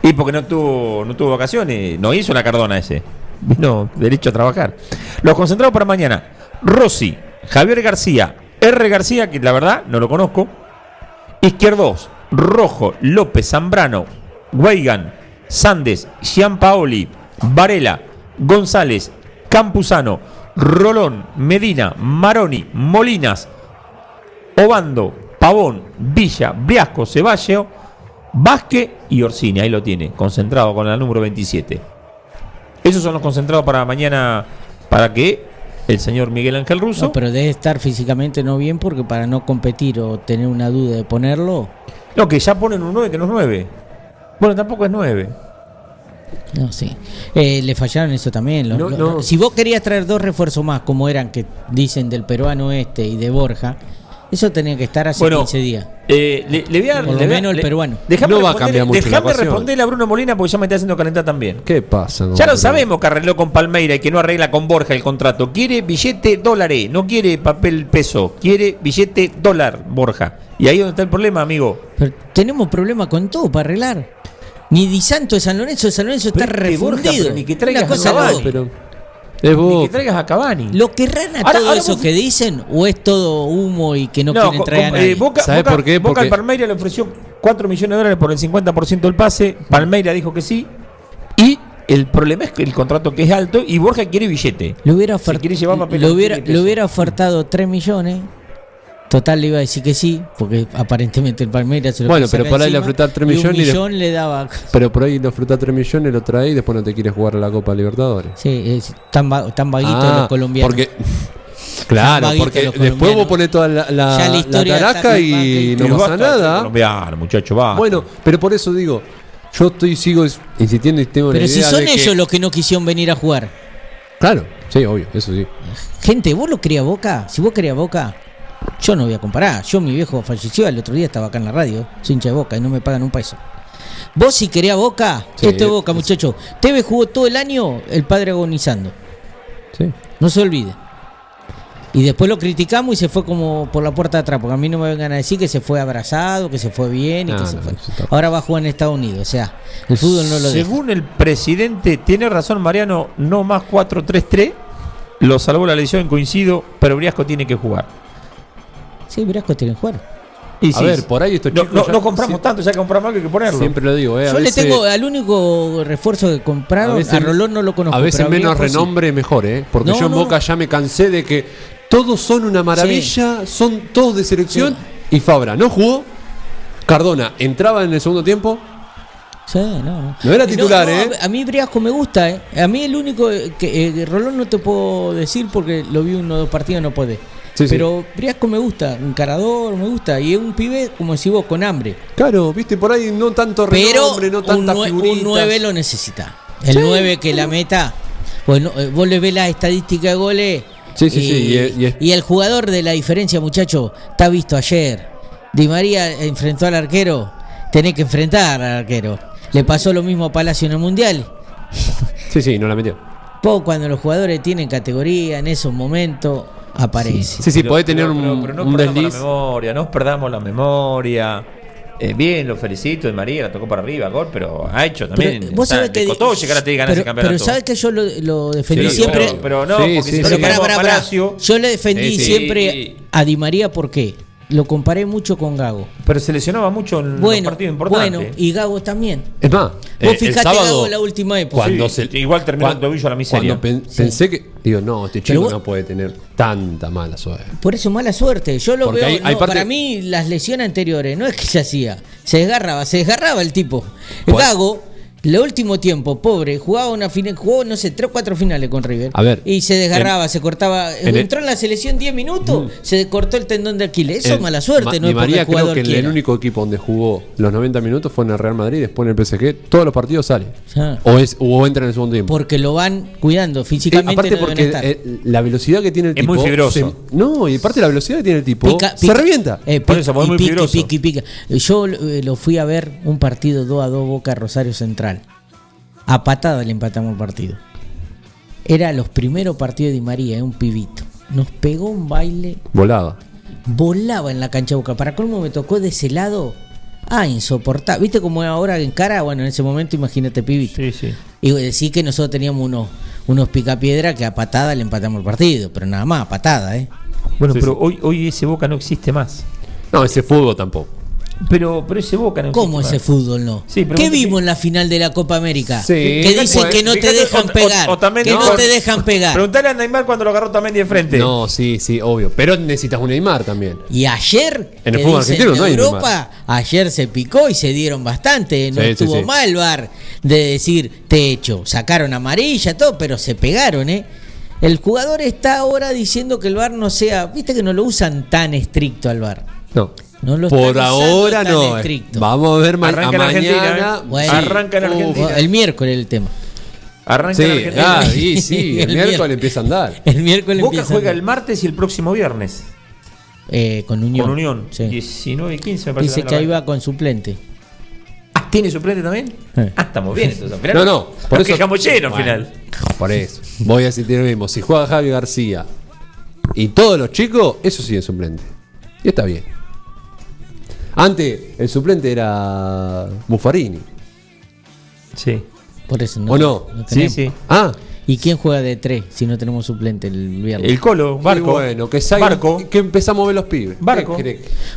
Y porque no tuvo, no tuvo vacaciones, no hizo la cardona ese. Vino derecho a trabajar. Los concentrados para mañana. Rossi, Javier García, R. García, que la verdad no lo conozco. Izquierdos, Rojo, López, Zambrano, Weigan, Sandes, Gianpaoli, Varela, González, Campuzano, Rolón, Medina, Maroni, Molinas, Obando, Pavón, Villa, Briasco, Ceballo, Vázquez y Orsini. Ahí lo tiene, concentrado con la número 27. Esos son los concentrados para mañana, para que el señor Miguel Ángel Russo. No, pero debe estar físicamente no bien porque para no competir o tener una duda de ponerlo, No, que ya ponen un 9 que no es 9. Bueno, tampoco es 9. no sí. Eh, le fallaron eso también. los- No, los- no. Si vos querías traer dos refuerzos más, como eran que dicen del peruano este y de Borja, eso tenía que estar hace Bueno, 15 días. Eh, le, le voy a Por lo le voy a- menos el peruano. No va a cambiar mucho ecuación. responderle a Bruno Molina porque ya me está haciendo calentar también. ¿Qué pasa? Ya lo sabemos que arregló con Palmeira y que no arregla con Borja el contrato. Quiere billete dólares, no quiere papel peso, quiere billete dólar, Borja. Y ahí es donde está el problema, amigo. Pero tenemos problemas con todo para arreglar. Ni Di Santo de San Lorenzo de San Lorenzo está Pero que Borja, refundido. pero ni que traigas Una cosa. Pero es Ni vos. que traigas a Cavani. ¿Lo querrán a Ahora- todo ahora eso vos- que dicen o es todo humo y que no, No, quieren traer a nadie? eh, Boca, ¿Sabe Boca- por qué? Boca Porque- al Palmeira le ofreció 4 millones de dólares por el 50% del pase. Palmeira dijo que sí. Y el problema es que el contrato que es alto y Borja quiere billete. Le hubiera, Si ofert- quiere llevar papel, le no hubiera, peso. hubiera ofertado 3 millones. Total le iba a decir que sí, porque aparentemente el Palmeiras se lo Bueno, pero por ahí le encima, ofrecer 3 y millones y Un le- millón le daba. Pero por ahí le fruta 3 millones, lo trae y después no te quiere jugar la Copa Libertadores. Sí, es tan, va- tan vaguitos Ah, los colombianos. Porque, claro, porque los después vos pones toda la, la, Ya la taraca y no pasa nada. colombiano, muchacho, va. Bueno, pero por eso digo, yo estoy sigo insistiendo y tengo Pero la si idea son de que- ellos los que no quisieron venir a jugar. Claro, sí, obvio, eso sí. Gente, ¿vos lo querías Boca? Si vos querías Boca, yo no voy a comparar. Yo, mi viejo falleció, el otro día estaba acá en la radio, hincha de Boca y no me pagan un peso. Vos si querías Boca, Sí, esto es Boca, muchacho. Tevez jugó todo el año el padre agonizando. sí. No se olvide. Y después lo criticamos y se fue como por la puerta de atrás, porque a mí no me vengan a decir que se fue abrazado, que se fue bien y No, que se no, fue. Ahora va a jugar en Estados Unidos, o sea, el fútbol no lo deja. Según el presidente, tiene razón Mariano, no más 4-3-3. Lo salvó la lesión, coincido, pero Briasco tiene que jugar. Sí, Brasco tiene que jugar. Y A sí, ver, por ahí estos no, chicos no, no compramos sí. tanto, ya que compramos algo hay que ponerlo. Siempre lo digo, ¿eh? Yo le tengo al único refuerzo que compraron, a Rolón no lo conozco. a veces menos Briasco sí. renombre mejor, ¿eh? Porque No, yo en no. Boca ya me cansé de que todos son una maravilla, son todos de selección. Y Fabra no jugó. Cardona entraba en el segundo tiempo. Sí, no, no. Era titular, no, ¿eh? A mí Briasco me gusta, ¿eh? A mí el único que eh, Rolón no te puedo decir porque lo vi uno o dos partidos, no puede. Sí, sí. Pero Briasco me gusta, encarador, me gusta. Y es un pibe, como decís vos, con hambre. Claro, viste, por ahí no tanto Pero renombre, no un, tantas nue- figuritas. un 9 lo necesita. El Sí. 9 que la meta. Bueno, eh, vos le ves la estadística de goles. Sí, sí, y, sí, y y el jugador de la diferencia, muchacho, está visto ayer. Di María enfrentó al arquero. Tenés que enfrentar al arquero. Le pasó lo mismo a Palacio en el Mundial. Sí, sí, no la metió. Poco cuando los jugadores tienen categoría en esos momentos aparece. Sí, sí, Pero- podés tener pero- un, pero- pero no un perdamos desliz. la memoria, no perdamos la memoria. Eh, bien, lo felicito de María, la tocó para arriba, gol, pero ha hecho también. Pero vos sabés que costó llegar a ganar ese campeonato. pero sabes que yo lo, lo defendí Sí, siempre. pero- pero no, Sí, porque sí, si sí. pará, pará, pará. Palacio, Yo le defendí Sí, sí. siempre a Di María porque lo comparé mucho con Gago. pero se lesionaba mucho en los Bueno, partidos importantes. bueno, y Gago también. Es más, Vos eh, el fijate sábado, Gago en la última época. Cuando Sí, se, igual terminó cuan- el tobillo a la miseria. Cuando pen- pensé que. Digo, no, este chico vos- no puede tener tanta mala suerte. Por eso mala suerte. Yo lo Porque veo. hay- hay no, parte- Para mí, las lesiones anteriores no es que se hacía. Se desgarraba, se desgarraba el tipo. Pues- Gago, el último tiempo, pobre, jugaba una final, jugó, no sé, tres o cuatro finales con River. A ver, Y se desgarraba, se cortaba. en el- entró en la selección 10 minutos, se cortó el tendón de Aquiles. Eso El- es mala suerte, Ma- no es porque María el creo que en quiera. el único equipo donde jugó los 90 minutos fue en el Real Madrid, después en el PSG. Todos los partidos sale. Ya. O, es, o entra en el segundo tiempo. Porque lo van cuidando Eh, físicamente. aparte no porque estar. eh, la velocidad que tiene el Es tipo muy fibroso. se- no y aparte la velocidad que tiene el tipo Pica- se revienta eh, Por eso, porque es y muy pica, y fibroso. pica, y pica. Yo eh, lo fui a ver un partido 2 a 2 Boca Rosario Central. A patada le empatamos el partido. Era los primeros partidos de Di María, eh, un pibito. Nos pegó un baile, volaba volaba en la cancha de Boca. Para colmo me tocó de ese lado. Ah, insoportable. ¿Viste cómo ahora en cara? Bueno, en ese momento imagínate pibito. Sí, sí. Y decir que nosotros teníamos unos, unos picapiedra que a patada le empatamos el partido. Pero nada más, a patada, ¿eh? Bueno, Sí, pero sí. Hoy, hoy ese Boca no existe más. no ese fútbol tampoco Pero, pero ese Boca no ¿Cómo ese fútbol no? Sí, pero ¿Qué vimos en la final de la Copa América? Sí. que dicen que no te dejan pegar. o- o también que no. no te dejan pegar. Preguntale a Neymar cuando lo agarró también de frente. no sí sí obvio pero necesitas un Neymar también Y ayer, En el fútbol dicen argentino no hay Europa, ayer se picó y se dieron bastante. No Sí, estuvo sí. mal VAR de decir techo. Sacaron amarilla, todo, pero se pegaron, ¿eh? El jugador está ahora diciendo que el VAR no sea. Viste que no lo usan tan estricto al VAR. no No lo por ahora tan no eh. estricto. vamos a ver ma- Arranca a en Argentina, mañana ¿eh? Bueno. Arranca en Uh, Argentina. El miércoles el tema. Arranca sí en Argentina. ah, *laughs* sí sí el, El miércoles miércoles. empieza a andar El miércoles Boca empieza juega el el martes y el próximo viernes. eh, con Unión. Con Unión. Sí. 19 y 15 me parece. Dice que ahí va con suplente. Ah, ¿tiene suplente también? Ah, estamos bien entonces. al final. no no Por eso quejamos lleno al Bueno, final. por eso voy a decir lo mismo si juega Javi García y todos los chicos eso sí es suplente y está bien antes el suplente era Buffarini Sí. Por eso no. ¿O no? Sí, tenemos. sí. ah ¿Y quién juega de tres si no tenemos suplente el viernes? El Colo, Y Barco. bueno, que salga- Barco. que empezamos a ver los pibes. Barco.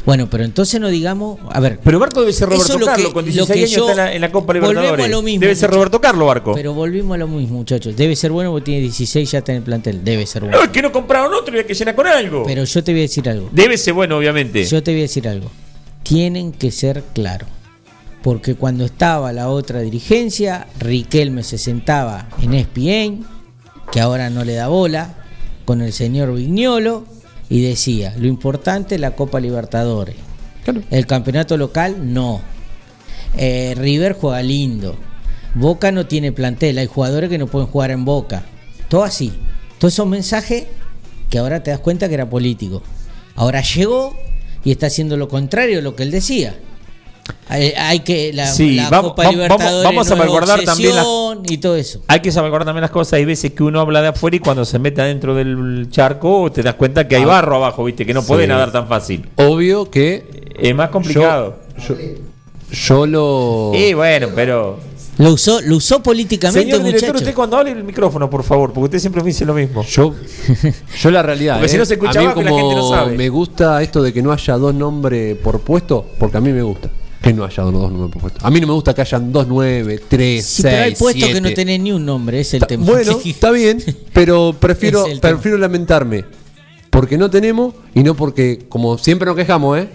Bueno, pero entonces no digamos. A ver. Pero Barco debe ser Eso Roberto es lo Carlos, que- con lo 16 que años yo- está en la, en la Copa Volvemos Libertadores. a lo mismo, debe ser. Roberto Carlos Barco. Pero volvimos a lo mismo, muchachos. Debe ser bueno porque tiene 16 ya está en el plantel. Debe ser no, bueno. es que no compraron otro y hay que llenar con algo. Pero yo te voy a decir algo. Debe ser bueno, obviamente. Yo te voy a decir algo. Tienen que ser claros. Porque cuando estaba la otra dirigencia, Riquelme se sentaba en ESPN, que ahora no le da bola, con el señor Vignolo, y decía, lo importante es la Copa Libertadores. El campeonato local, no. Eh, River juega lindo. Boca no tiene plantel, hay jugadores que no pueden jugar en Boca. Todo así. Todos esos mensajes que ahora te das cuenta que era político. Ahora llegó y está haciendo lo contrario de lo que él decía. Hay, hay que la, Sí, la vamos- Copa vamos- Libertadores vamos a salvaguardar también y todo eso. Hay que salvaguardar también las cosas. Hay veces que uno habla de afuera y cuando se mete adentro del charco te das cuenta que hay Ah. barro abajo, ¿viste? Que no puede Sí. nadar tan fácil. Obvio que Es más complicado. yo, yo lo. Y bueno, pero. Lo usó, lo usó políticamente, Señor director, muchacho. usted cuando hable el micrófono, por favor, porque usted siempre me dice lo mismo. Yo, *laughs* yo la realidad. Porque si ¿eh? no se escucha a mí la gente no sabe. me gusta esto de que no haya dos nombres por puesto, porque a mí me gusta que no haya dos nombres por puesto. A mí no me gusta que hayan dos nueve, tres, Sí, seis, pero hay puestos que no tienen ni un nombre, es el tema. Bueno, *laughs* está bien, pero prefiero, prefiero lamentarme porque no tenemos y no porque, como siempre nos quejamos, ¿eh?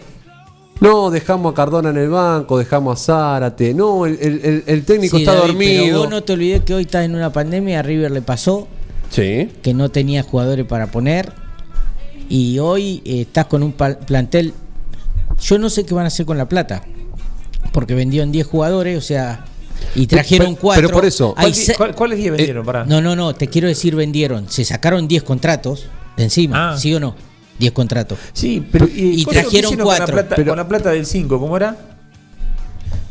No, dejamos a Cardona en el banco, dejamos a Zárate. No, el, el- el- el técnico Sí, está David, dormido. Pero vos no te olvides que hoy estás en una pandemia, a River le pasó Sí. que no tenía jugadores para poner y hoy eh, estás con un plantel. Yo no sé qué van a hacer con la plata, porque vendieron 10 jugadores, o sea, y trajeron 4. pero por eso- ¿Cuál- cuál- ¿Cuáles 10 vendieron? Pará. No, no, no, te quiero decir vendieron. Se sacaron 10 contratos de encima, Ah. ¿sí o no? 10 contratos. Sí, pero Y ¿cómo- qué trajeron hicieron con la cuatro. plata- Pero- con la plata del 5, ¿cómo era?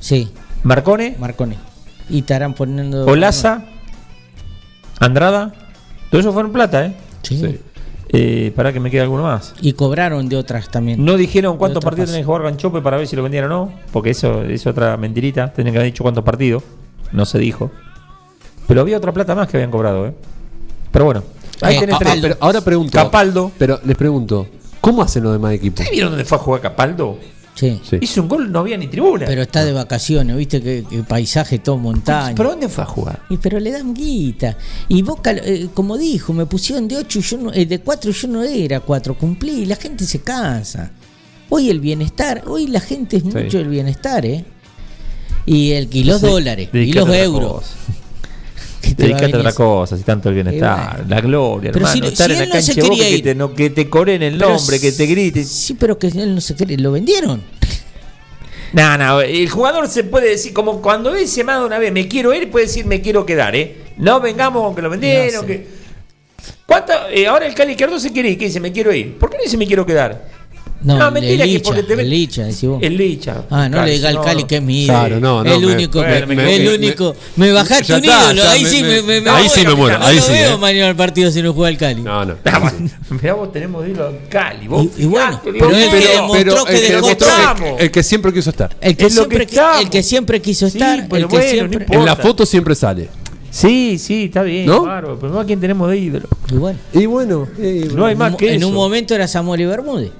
Sí. Marcone, Marcone. Y estarán poniendo. Olaza, Andrada. Todo eso fueron plata, ¿eh? Sí. Eh, para que me quede alguno más. Y cobraron de otras también. No dijeron cuántos partidos tenés que jugar Ganchope para ver si lo vendían o no, porque eso es otra mentirita. Tenían que haber dicho cuántos partidos. No se dijo. Pero había otra plata más que habían cobrado, ¿eh? Pero bueno, ahí Eh, tenés ah, tres. Ah, pero ahora pregunto. Capaldo. Pero les pregunto, ¿cómo hacen los demás equipos? ¿Ustedes vieron dónde fue a jugar Capaldo? Sí. Sí. Hizo un gol, no había ni tribuna. Pero está de vacaciones, viste que, que paisaje todo montaña. ¿Pero dónde fue a jugar? Y pero le dan guita. Y Boca, eh, como dijo, me pusieron de 8 y yo no, eh, de 4 yo no era 4, cumplí, y la gente se cansa. Hoy el bienestar, hoy la gente es mucho el bienestar, ¿eh? Y, el, y los Sí, dólares, y los euros. Cosa. ¿Qué te Dedicate a otra cosa, si tanto el bienestar, bueno. la gloria, Pero hermano. si no- estar si en la no cancha de Boca, que te, no, que te coren el Pero nombre, que te griten. Sí, pero que él no se quiere, lo vendieron. No, no, el jugador se puede decir, como cuando dice más de una vez, me quiero ir, puede decir, me quiero quedar, ¿eh? No vengamos con que lo vendieron, No sé. que... ¿Cuánto? eh, ahora el Cali Izquierdo se quiere ir, que dice, me quiero ir. ¿Por qué no dice, me quiero quedar? No, No, el mentira, que Licha, porque te el Licha, decís vos. El Licha. Ah, no le diga al no, Cali no. que es mi Claro, ídolo. no, no, el me- único, me- el me- único. Me, bajaste un ídolo, ahí me- sí me- me, me- ahí me sí me muero, No ahí lo sí, veo eh. mañana el partido si no juega el Cali. No, no. Mirá, vos tenemos de irlo al Cali. Vos Y- y bueno, pero él mío. que demostró que el, que dejó que- el que siempre quiso estar. El que, siempre, que el que quiso estar, pero el que no siempre. En la foto siempre sale. Sí, sí, está bien, ¿No? bárbaro, pero no a quién tenemos de ídolo. Y bueno, Y bueno, eh, No hay más que en eso. un momento era Samuel y Bermúdez.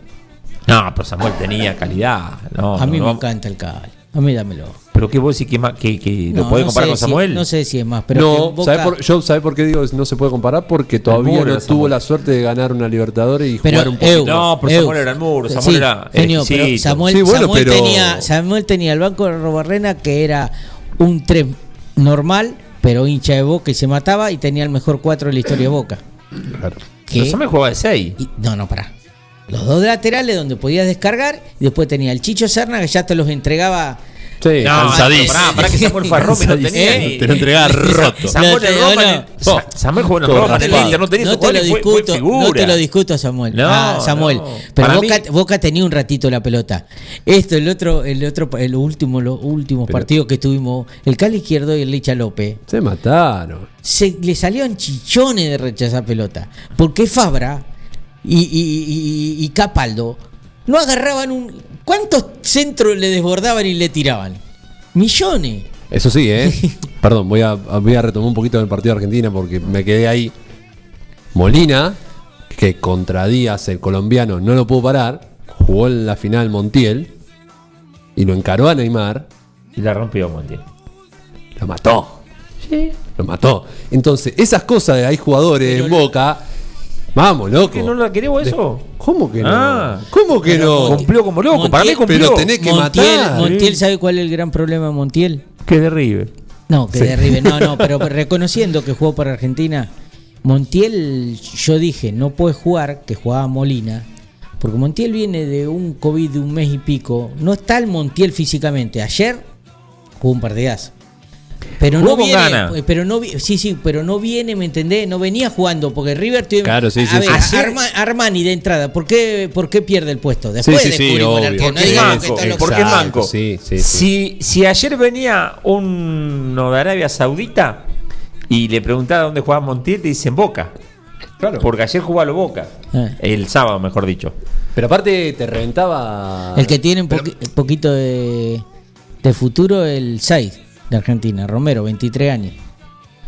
No, pero Samuel tenía calidad. No, a mí no, me no. encanta el Cali. A mí dámelo. Pero que vos decís que, más, que, que lo No, podés no comparar sé con si- Samuel. no sé si es más, pero no, Boca- ¿sabe por, yo ¿sabe por qué digo que no se puede comparar? Porque todavía no tuvo la suerte de ganar una Libertadores y Pero, jugar un poquito. No, pero. Samuel era el muro, Samuel Sí, era genio, pero. Samuel, Sí, bueno, Samuel pero- tenía, Samuel tenía el banco de Robarrena que era un 3 normal, pero hincha de Boca y se mataba y tenía el mejor 4 de la historia de Boca. Claro. Pero Que- Samuel jugaba de 6. y- no, no, pará. Los dos laterales donde podías descargar y después tenía el Chicho Serna que ya te los entregaba Sí, No, cansadísimo. pará, pará que Samuel fue a Roma y no tenía ¿Eh? Te lo entregaba *laughs* roto. Samuel No Roma, no, no. Sa- Samuel jugó en Roma, en el. Inter, no tenía no te lo goles, fue- fue discuto, figura. no te lo discuto, Samuel. No, ah, Samuel. no. Pero Para Boca, mí- Boca tenía un ratito la pelota. Esto, el otro, el otro, el último, los últimos Pero- partidos que tuvimos, el Cali Izquierdo y el Licha López, Se mataron. se le salían chichones de rechazar pelota. Porque Fabra y, y- y- y Capaldo no agarraban un. ¿Cuántos centros le desbordaban y le tiraban? Millones. Eso sí, ¿eh? *laughs* Perdón, voy a, voy a retomar un poquito del partido de Argentina porque me quedé ahí. Molina, que contra Díaz, el colombiano, no lo pudo parar, jugó en la final Montiel y lo encaró a Neymar, Y la rompió Montiel. lo mató. Lo mató. Entonces, esas cosas de hay jugadores en Boca. Vamos, loco. ¿Que no la queremos eso? ¿Cómo que no? Ah. ¿Cómo que no? Cumplió como loco, para mí cumplió. Pero tenés que Montiel, matar. Montiel, ¿sabe cuál es el gran problema de Montiel? Que de River. No, que de River, no, no, pero *laughs* reconociendo que jugó para Argentina, Montiel, yo dije, no puede jugar, que jugaba Molina, porque Montiel viene de un COVID de un mes y pico, no está el Montiel físicamente, ayer jugó un partidazo. Pero no viene, ganas. eh, pero no sí, sí, pero no viene, ¿me entendés? No venía jugando, porque River tiene Claro, sí, sí, a sí. ver, Ayer- Arma- Armani de entrada, ¿por qué, ¿por qué pierde el puesto? Después sí, sí, descubrimos el obvio. arquero, no Porque es digamos manco, que todo lo porque es contrario. manco. Sí, sí, sí. Si, si ayer venía uno de Arabia Saudita y le preguntaba dónde jugaba Montiel, te dicen Boca. Claro. Porque ayer jugó a lo Boca. Ah. El sábado, mejor dicho. Pero aparte te reventaba. El que tiene un poquito de, de futuro, el 6. De Argentina, Romero, 23 años.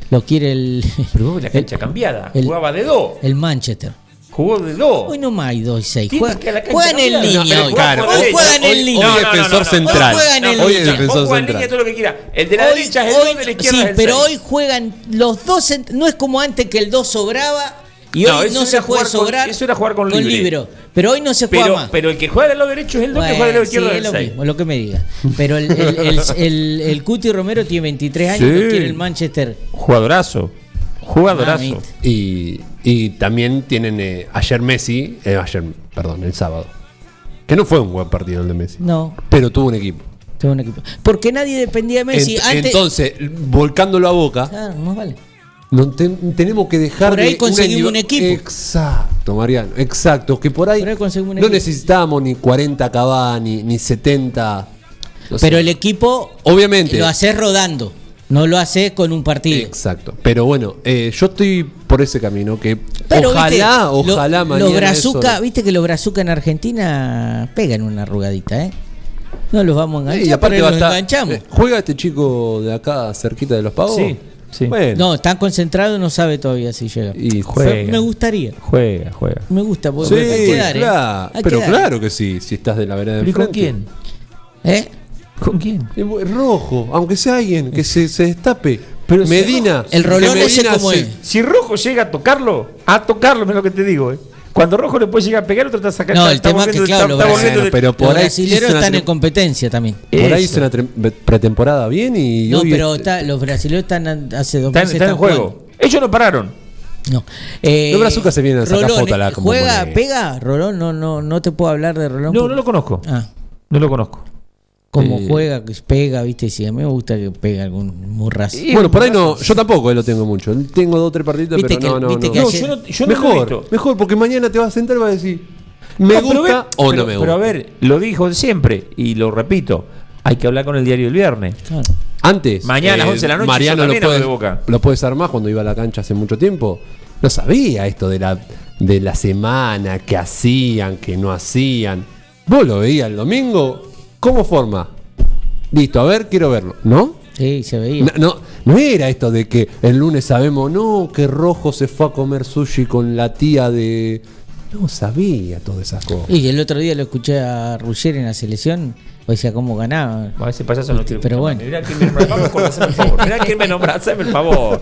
Lo quiere el. *laughs* Pero vos la cancha cambiada. el- Jugaba de dos. El Manchester. Jugó de dos. Hoy no más hay 2 y 6. Tiene Juega, juegan en cambiada. línea No, hoy. claro, hoy hoy- juegan en hoy- línea. hoy defensor central. Hoy juegan en Hoy es línea. defensor Vos jugás en central. línea todo lo que quiera. El de la Hoy- derecha es el hoy- 2, de la izquierda sí, es el pero 6. hoy juegan los dos. No es como antes que el 2 sobraba y No, hoy no se puede jugar con- sobrar. eso era jugar con libre. libro. Pero hoy no se juega Pero, más. pero el que juega del lado derecho es el 2, que juega del lado izquierdo sí, es lo 6. mismo, lo que me diga. Pero el, el, el, el- el Cuti Romero tiene 23 años, Sí. lo quiere el Manchester. Jugadorazo. Jugadorazo. Y, y también tienen eh, ayer Messi, eh, ayer, perdón, el sábado. Que no fue un buen partido el de Messi. No, Pero tuvo un equipo. tengo un equipo. Porque nadie dependía de Messi. Ent- Antes, Entonces, volcándolo a boca, Claro, más vale. Ten- tenemos que dejar Por ahí de conseguimos un equipo. Exacto, Mariano. Exacto. Que por ahí, Por ahí no equipo. necesitábamos ni 40 Cavani, ni 70. no sé. Pero el equipo Obviamente. lo haces rodando, no lo haces con un partido. Exacto. Pero bueno, eh, yo estoy por ese camino que Pero, ojalá, viste, lo- ojalá mañana. Los brazuca, eso- viste que los brazuca en Argentina pegan una arrugadita, ¿eh? No los vamos a enganchar, y aparte va a estar- enganchamos. eh, ¿Juega este chico de acá cerquita de los pagos? Sí, sí. Bueno, No, están concentrados, no sabe todavía si llega. y Juega. Me gustaría, Juega, juega. me gusta, porque Sí, hay que dar, ¿eh? que Pero dar. claro que sí, si estás de la vereda de ¿Pero ¿y con quién? ¿Eh? ¿Con quién? Rojo, aunque sea alguien que se, se destape. Pero si Medina. El Rolón ese Medina como se- es. Si Rojo llega a tocarlo, a tocarlo, es lo que te digo, ¿eh? Cuando Rojo le puede llegar a pegar, otro está sacando. No, el está tema es que, claro, está- los está brasileños- volviendo de- pero por los ahí brasileros hizo una están en competencia también. Por ahí hizo una pretemporada bien y No, hoy pero está- los brasileños están hace dos Están, meses están en juego. jugando. Ellos no pararon. No. Eh, Los brazucas se vienen a sacar Rolón, foto a la eh, ¿Juega, pega? Rolón, no, no, no te puedo hablar de Rolón. No, porque- no lo conozco. Ah, No lo conozco. Como Eh. juega, que pega, viste, sí, a mí me gusta que pega algún murrazo. Y- Bueno, por ahí no, yo tampoco eh, lo tengo mucho. Tengo dos o tres partidos, Viste pero que- no, no, viste no. que No, ayer- yo no, yo no mejor, mejor, porque mañana te vas a sentar y vas a decir, me pero gusta o pero- no me gusta. Pero a ver, lo dijo siempre y lo repito. Hay que hablar con el diario del viernes. Claro. Antes, Mañana a las 11 de la noche, Mariano lo también hablo puede, de Boca. lo puede ser más cuando iba a la cancha hace mucho tiempo. No sabía esto de la, de la semana, que hacían, que no hacían. Vos lo veías el domingo, ¿cómo forma? Listo, a ver, quiero verlo. ¿No? Sí, se veía. No, no, no era esto de que el lunes sabemos, no, que Rojo se fue a comer sushi con la tía de. No sabía todas esas cosas. Y el otro día lo escuché a Ruggeri en la selección, o decía cómo ganaba. A ese payaso no quiero Pero bueno. Mirá quién me nombra. Vamos con haceme el favor. Mirá quién me nombra. Haceme el favor.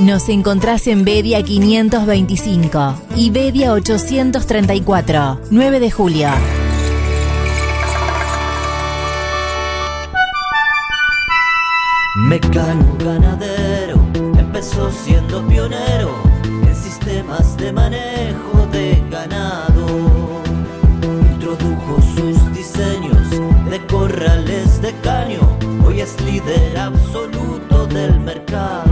Nos encontrás en Bedia 525 y Bedia 834, 9 de julio. Mecano ganadero empezó siendo pionero en sistemas de manejo de ganado. Introdujo sus diseños de corrales de caño, hoy es líder absoluto del mercado.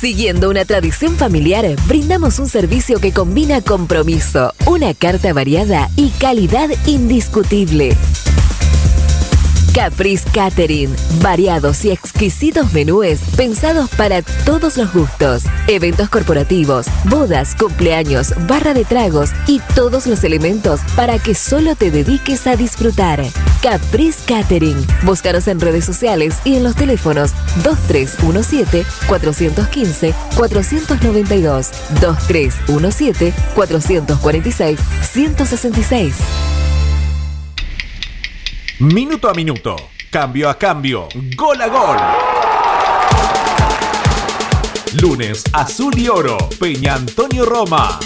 Siguiendo una tradición familiar, brindamos un servicio que combina compromiso, una carta variada y calidad indiscutible. Caprice Catering, variados y exquisitos menúes pensados para todos los gustos. Eventos corporativos, bodas, cumpleaños, barra de tragos y todos los elementos para que solo te dediques a disfrutar. Caprice Catering. Búscanos en redes sociales y en los teléfonos 2317-415-492, 2317-446-166. Minuto a minuto, cambio a cambio, gol a gol. Lunes Azul y Oro, Peña Antonio Roma.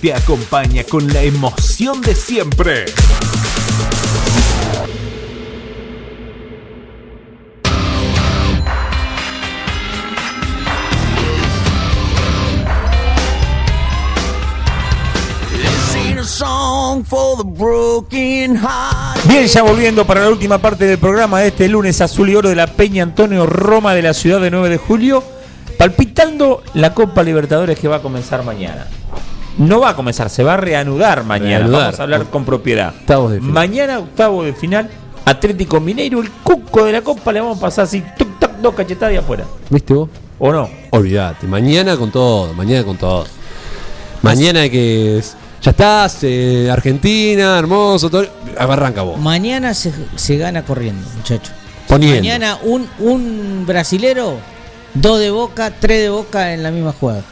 Te acompaña con la emoción de siempre. Bien, ya volviendo para la última parte del programa de este lunes azul y oro de la Peña Antonio Roma de la ciudad de 9 de julio, palpitando la Copa Libertadores que va a comenzar mañana. No va a comenzar, se va a reanudar mañana. Reanudar. Vamos a hablar con propiedad. Octavos de final. Mañana, octavo de final, Atlético Mineiro, el cuco de la Copa, le vamos a pasar así, tuc, tac, dos cachetadas y afuera. ¿Viste vos? ¿O no? Olvídate, mañana con todo, mañana con todo. Mañana que es- ya estás, eh, Argentina, hermoso, todo. Arranca vos. Mañana se, se gana corriendo, muchachos. Poniendo. Mañana un, un brasilero, dos de boca, tres de boca en la misma jugada.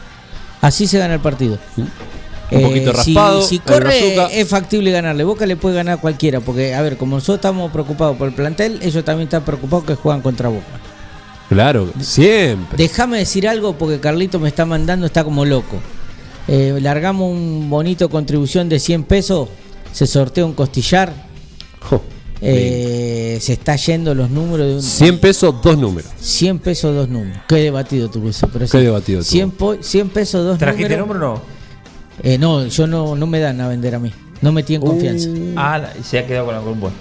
Así se gana el partido. Un poquito si- raspado, Si, corre, es factible ganarle. Boca le puede ganar a cualquiera. Porque, a ver, como nosotros estamos preocupados por el plantel, ellos también están preocupados que juegan contra Boca. Claro, siempre. Déjame decir algo porque Carlito me está mandando, está como loco. Eh, largamos un bonito contribución de 100 pesos, se sortea un costillar. Eh, se está yendo los números de un 100 pesos, dos números. 100 pesos, dos números. Qué debatido tuvo eso. Pero Qué debatido tuvo. 100, po- 100 pesos, dos ¿Trajiste números. número o no? Eh, no, yo no, no me dan a vender a mí. No metí en confianza. Ah, la- se ha quedado con la compuesta.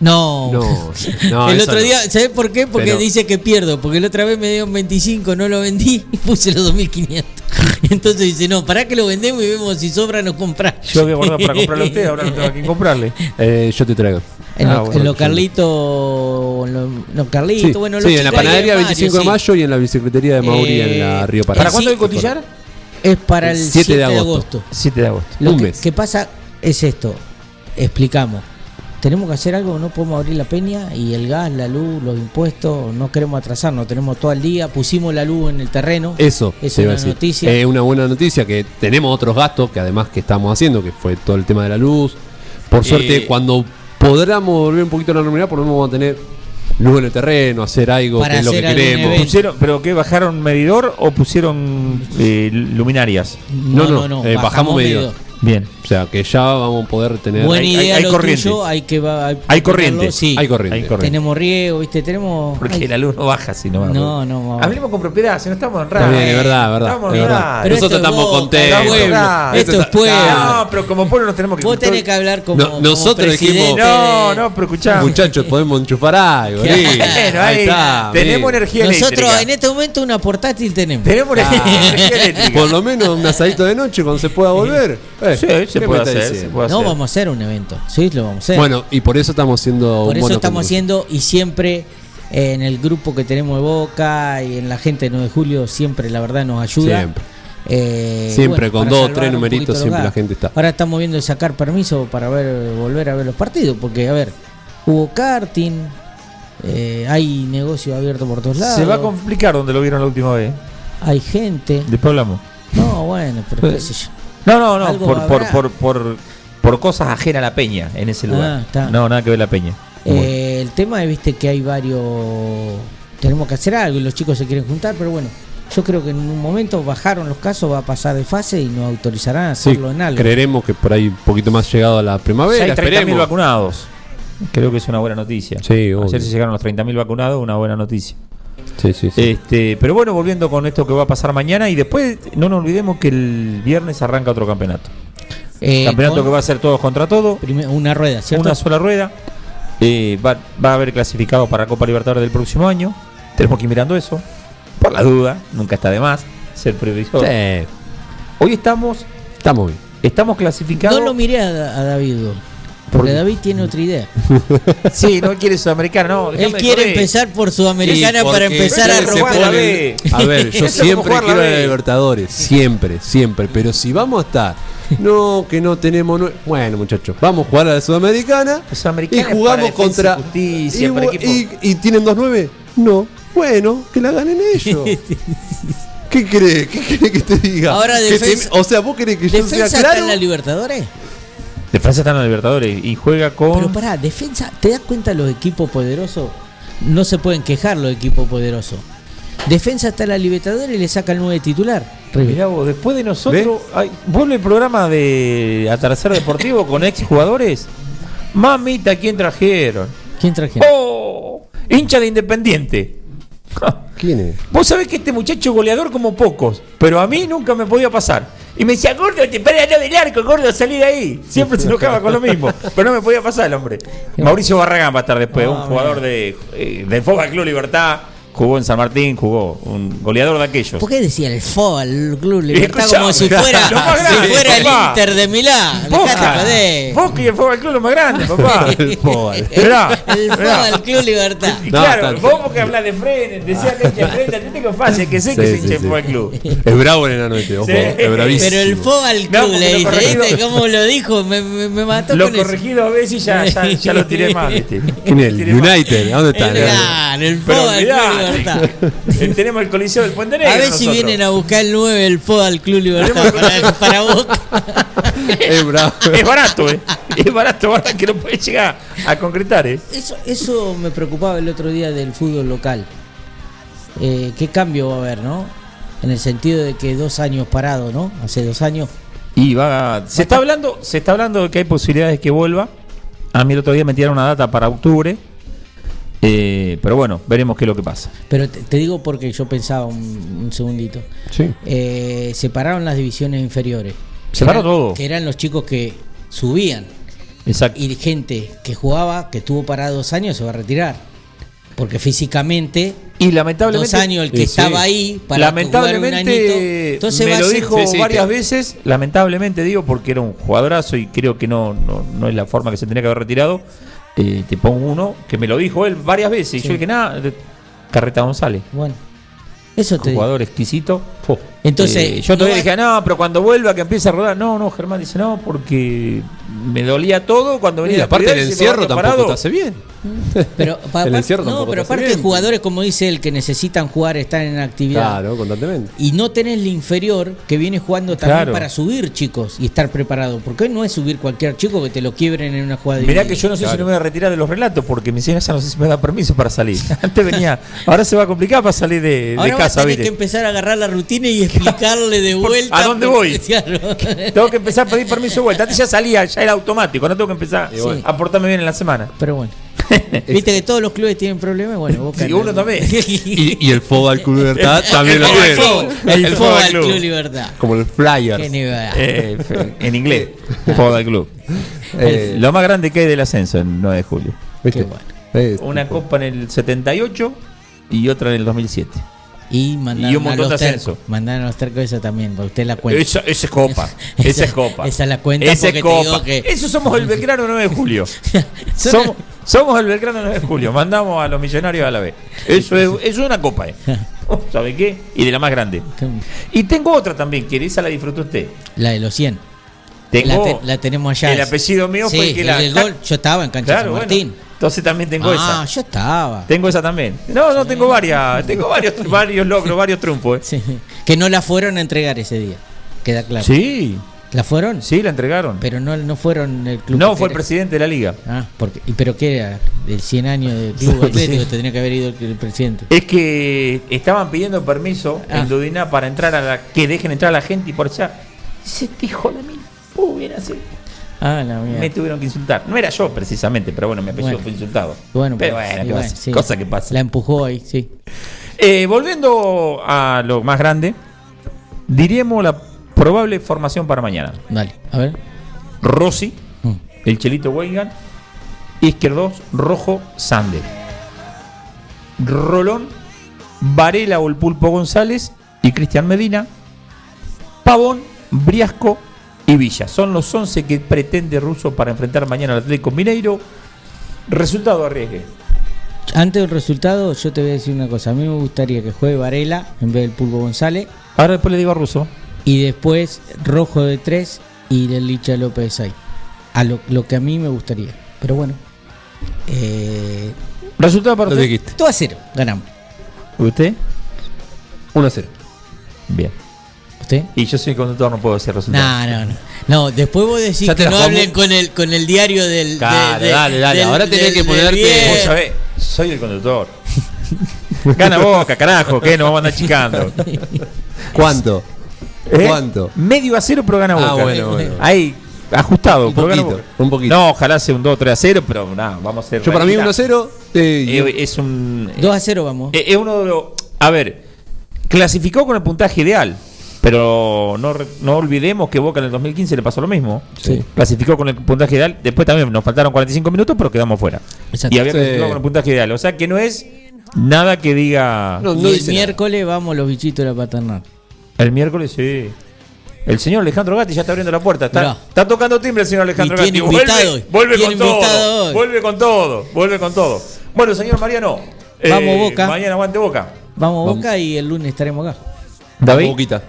No. No, *laughs* no, el eso otro no. día, ¿sabes por qué? Porque Pero- dice que pierdo. Porque la otra vez me dio un 25, no lo vendí *laughs* y puse los 2500. *laughs* Entonces dice, no, para que lo vendemos y vemos si sobra nos compras. Yo había guardado para comprarle a usted, ahora no tengo a quién comprarle. Eh, yo te traigo. En, Ah, lo, bueno, en lo yo- Carlito, en lo, lo Carlito, Sí, bueno, sí, los en la panadería Mario, 25 de sí. mayo y en la bicicletería de Mauri Eh, en la Río Paraná. ¿Para cuándo hay sí, cotillar? Es para el 7 7 de de agosto. agosto. 7 de agosto. Lo Un que, mes. que pasa es esto, explicamos. Tenemos que hacer algo, no podemos abrir la peña y el gas, la luz, los impuestos, no queremos atrasarnos, tenemos todo el día, pusimos la luz en el terreno. Eso, es una decir. noticia. Eh, una buena noticia que tenemos otros gastos que además que estamos haciendo, que fue todo el tema de la luz. Por suerte, Eh, cuando podamos volver un poquito a la normalidad, por lo menos vamos a tener luz en el terreno, hacer algo Para que es lo que hacer algún queremos. evento. ¿Pusieron, ¿Pero qué? ¿Bajaron medidor o pusieron eh, luminarias? No, no, eh, bajamos medidor. Bien. O sea, que ya vamos a poder tener. Buena hay- idea hay lo corriente. tuyo, hay que va, Hay corriente. sí. Hay corriente. Hay corriente. Tenemos riego, ¿viste? Tenemos Porque hay- la luz no baja si no va. No, no. Hablemos con propiedad, si no estamos en radio. bien, es verdad, es verdad. Estamos es en verdad. Pero Nosotros es estamos contentos. es pueblo. Claro. Esto es pueblo. No, pero como pueblo nos tenemos que Vos tenés que hablar como, No, como nosotros dijimos- No, no, pero escuchá. Muchachos, podemos enchufar algo. Bueno, ahí ahí está. tenemos energía Nosotros eléctrica. en este momento una portátil tenemos. Tenemos una energía eléctrica. Por lo menos un asadito de noche cuando se pueda volver. *laughs* Eh, Sí, se ¿qué puede hacer, se No, vamos a hacer un evento. Sí, lo vamos a hacer. Bueno, y por eso estamos haciendo Por un eso estamos haciendo y siempre eh, en el grupo que tenemos de Boca y en la gente de 9 de julio siempre la verdad nos ayuda. Siempre. Eh, Siempre con dos, salvar tres numeritos, siempre la gente está. Ahora estamos viendo de sacar permiso para ver volver a ver los partidos, porque a ver, hubo karting, eh, hay negocio abierto por todos lados. Se va a complicar donde lo vieron la última vez. Hay gente. Después hablamos. No, bueno, pero qué sé yo. No, no, no, por, por, por, por, por cosas ajenas a la peña en ese lugar. Ah. No, nada que ver la peña. Eh, el tema es, viste, que hay varios. Tenemos que hacer algo y los chicos se quieren juntar, pero bueno, yo creo que en un momento bajaron los casos, va a pasar de fase y nos autorizarán a Sí, hacerlo en algo. creeremos que por ahí un poquito más llegado a la Ya primavera. hay 30.000 esperemos. vacunados. Creo que es una buena noticia. Sí. Ayer se llegaron los 30.000 vacunados, una buena noticia. Sí, sí, sí. Este, pero bueno, volviendo con esto que va a pasar mañana y después no nos olvidemos que el viernes arranca otro campeonato. Eh, campeonato que va a ser todos contra todos, una rueda, ¿cierto? una sola rueda. Eh, va, va a haber clasificado para Copa Libertadores del próximo año. Tenemos que ir mirando eso. Por la duda, nunca está de más ser previsor. Sí, Hoy estamos, estamos bien. estamos clasificados. No lo miré a, a David, ¿Por porque? David tiene otra idea. *laughs* Sí, no quiere Sudamericana, no. Él quiere correr. empezar por Sudamericana Sí, para empezar a la B. A ver, yo *laughs* siempre la quiero a la B. Libertadores, siempre, siempre. Pero si vamos a estar, no, que no tenemos. nue- Bueno, muchachos, vamos a jugar a la Sudamericana La Sudamericana y jugamos defensa contra. y justicia, y, y- y tienen 2-9? No. Bueno, que la ganen ellos. *laughs* ¿Qué crees? ¿Qué crees que te diga? Ahora Que te- defensa- o sea, vos querés que yo sea ¿Defensa está claro. en la Libertadores? Defensa está en la Libertadores y juega con. Pero pará, defensa, ¿te das cuenta los equipos poderosos? No se pueden quejar los equipos poderosos. Defensa está en la Libertadores y le saca el 9 titular. Mirá vos, después de nosotros, ay, vuelve el programa de Atardecer Deportivo con ex jugadores. Mamita, ¿quién trajeron? ¿Quién trajeron? ¡Oh! Hincha de Independiente. ¿Quién es? Vos sabés que este muchacho goleador como pocos, pero a mí nunca me podía pasar. Y me decía, gordo, te paré allá del arco, gordo, salí de ahí. Siempre se enojaba con lo mismo, pero no me podía pasar el hombre. Mauricio Barragán va a estar después, Ah, un jugador de, eh, del Club Libertad, jugó en San Martín, jugó, un goleador de aquellos. ¿Por qué decía el FO al Club Libertad como si *laughs* fuera, lo más si fuera el. Inter de Milán? Boca. Boca y el Fútbol Club lo más grande, papá. *laughs* El El FO al Club Libertad. Y claro, vos porque hablas de frente, decías que hincha de frente, Atlético es fácil, que sé que se sí, hincha sí. Fútbol Club. Es bravo el enano este, ojo, Sí. es bravísimo. Pero el FO al Club le lo dice, corregido- ¿viste cómo lo dijo? Me, me, me mató Lo con eso. corregí dos veces y ya, ya, ya lo tiré mal, ¿viste? ¿Quién es? El Tiré mal. United, ¿a dónde está? El, el FO Pero al Club Libertad. *laughs* eh, tenemos el Coliseo del Puente Negro. A ver si nosotros. vienen a buscar el 9 el FO al Club Libertad para, para Boca. *laughs* Es bravo. Es barato, ¿eh? Es barato, barato que no puede llegar a concretar, ¿eh? Eso, eso me preocupaba el otro día del fútbol local. Eh, ¿Qué cambio va a haber, no? En el sentido de que dos años parado, ¿no? Hace dos años. Y va, se está hablando, se está hablando de que hay posibilidades de que vuelva. A mí el otro día me tiraron una data para octubre. Eh, pero bueno, veremos qué es lo que pasa. Pero te, te digo porque yo pensaba un, un segundito. Sí. Eh, separaron las divisiones inferiores. Separó todo. Que eran los chicos que subían. Exacto. Y gente que jugaba, que estuvo parado dos años, se va a retirar. Porque físicamente, Y lamentablemente. dos años el que Eh, sí. estaba ahí para jugar un añito, Lamentablemente. entonces me a lo dijo Sí, sí, varias veces. Lamentablemente digo porque era un jugadorazo y creo que no, no, no es la forma que se tenía que haber retirado. Eh, te pongo uno que me lo dijo él varias veces. Y yo dije, nada, Carreta González. Bueno, eso te digo. Jugador exquisito. Entonces, Eh, yo no todavía va- dije, no, pero cuando vuelva que empiece a rodar. No, no, Germán dice, no, porque me dolía todo cuando venía Y de aparte el encierro tampoco parado. te hace bien. *laughs* Pero, pa- El encierro no, pero aparte bien. de jugadores, como dice él, que necesitan jugar, están en actividad. Claro, constantemente. Y no tenés la inferior que viene jugando también Claro. para subir chicos y estar preparado. Porque hoy no es subir cualquier chico que te lo quiebren en una jugada Mirá que yo no sé si no me voy a retirar de los relatos porque mi señora ya no sé si me da permiso para salir. *laughs* Antes venía, ahora se va a complicar para salir de, de Ahora vas a casa, tener ¿viste? que empezar a agarrar la rutina y explicarle de vuelta. ¿A dónde voy? *laughs* Tengo que empezar a pedir permiso de vuelta. Antes ya salía, ya era automático, no tengo que empezar bueno. a portarme bien en la semana. Pero bueno. *laughs* Viste que todos los clubes tienen problemas. Bueno, Boca Sí, no. uno también. *laughs* Y, y el Fútbol Club Libertad El- también el lo tiene. El El Fútbol Club Club. Libertad. Como el Flyers. Qué nivel. Eh, en inglés, Fútbol Club. Eh, Lo más grande que hay del ascenso en 9 de julio. ¿Viste? Eh, Una copa en el 78 y otra en el 2007. Y mandaron Y un montón a los de tercos. Mandaron a los tercos esa también, para usted la cuenta. Esa, esa es copa. *laughs* Esa, es copa. Esa es la cuenta Esa porque es te copa. digo que- Eso somos el Belgrano 9 de julio. *laughs* Somos, somos el Belgrano 9 de julio. Mandamos a los millonarios a la vez. Eso es, *laughs* eso es una copa, ¿eh? ¿Sabe qué? Y de la más grande. Y tengo otra también, que esa la disfrutó usted. La de los 100. Tengo la, te- la tenemos allá. el apellido mío fue el que el la- gol. Yo estaba en cancha Claro, San bueno. Entonces también tengo ah, esa. yo estaba. Tengo esa también. No, no, tengo varias. Tengo varios, *laughs* varios logros, varios triunfos. ¿eh? Sí. Que no la fueron a entregar ese día. Queda claro. Sí. ¿La fueron? Sí, la entregaron. Pero no, no fueron el club. No, fue el presidente de la liga. Ah, porque, ¿y pero qué era? ¿Del 100 años del club *laughs* atlético? Tendría que haber ido el, el presidente. Es que estaban pidiendo permiso Ah. en Dudiná para entrar a la. que dejen entrar a la gente y por allá. Ese hijo de mí. Hubiera sido. Ah, la. Me tuvieron que insultar. No era yo precisamente, pero bueno, mi apellido Bueno. fue insultado. Bueno, pero pues, bueno, cosa que pasa. La empujó ahí, sí. Eh, volviendo a lo más grande, diríamos la probable formación para mañana. Dale, a ver. Rossi, Mm. el Chelito Weigan, Izquierdos, Rojo, Sander. Rolón, Varela o el Pulpo González y Cristian Medina. Pavón, Briasco y Villa. Son los 11 que pretende Russo para enfrentar mañana al Atlético Mineiro. Resultado arriesgue. Antes del resultado, yo te voy a decir una cosa. A mí me gustaría que juegue Varela en vez del Pulpo González. Ahora después le digo a Russo. Y después Rojo de 3 y del Licha López de 6. A lo, lo que a mí me gustaría. Pero bueno. Eh, Resultado para usted. 2 a 0, ganamos. ¿Usted? 1 a 0. Bien. ¿Usted? Y yo soy conductor, no puedo decir resultado. No, no, no. No, después vos decís Ya que no hablen con el, con el diario del. Dale, de- de- dale, dale. del- Ahora tenés del- que ponerte-. Vos sabés, soy el conductor. Gana boca, carajo, que nos vamos a andar chicando. ¿Cuánto? ¿Eh? ¿Cuánto? Medio a cero, pero gana Ah, boca. bueno, bueno. Ahí, ajustado. Un poquito, un poquito. No, ojalá sea un 2 3 a 0, pero nada, vamos a ser. Yo para mí 1 a realista. 0. eh, Eh, es un. 2 a 0 vamos. eh, Es uno de los. A ver, clasificó con el puntaje ideal. Pero no, re- no olvidemos que Boca en el 2015 le pasó lo mismo. Sí. Clasificó con el puntaje ideal. Después también nos faltaron 45 minutos, pero quedamos fuera. Exacto. Y había Sí. clasificado con el puntaje ideal. O sea que no es nada que diga. No, el nada. miércoles vamos los bichitos de la paternal. El miércoles, sí. El señor Alejandro Gatti ya está abriendo la puerta. Está, está tocando timbre el señor Alejandro Y tiene Gatti. Vuelve, vuelve Tiene con invitado todo. hoy. Vuelve con todo. Vuelve con todo. Bueno, señor Mariano. eh, Vamos, Boca. Mañana aguante Boca. Vamos, Vamos. Boca y el lunes estaremos acá. David. Boquita.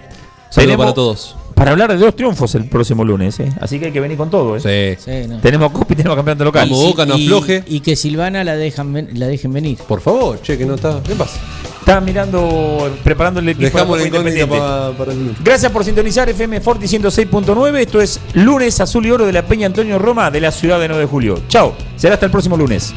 Saludos para todos. Para hablar de dos triunfos el próximo lunes. ¿eh? Así que hay que venir con todo. ¿eh? Sí. Sí, no. Tenemos Copa y tenemos campeonato local. Vamos, Boca, no y, afloje. y que Silvana la, dejan ven- la dejen venir. Por favor, che, que no está. ¿Qué pasa? Está mirando, preparando el equipo Dejamos de para, para el lunes. Gracias por sintonizar FM Forti 106.9. Esto es lunes azul y oro de la Peña Antonio Roma de la ciudad de 9 de julio. Chao. Será hasta el próximo lunes.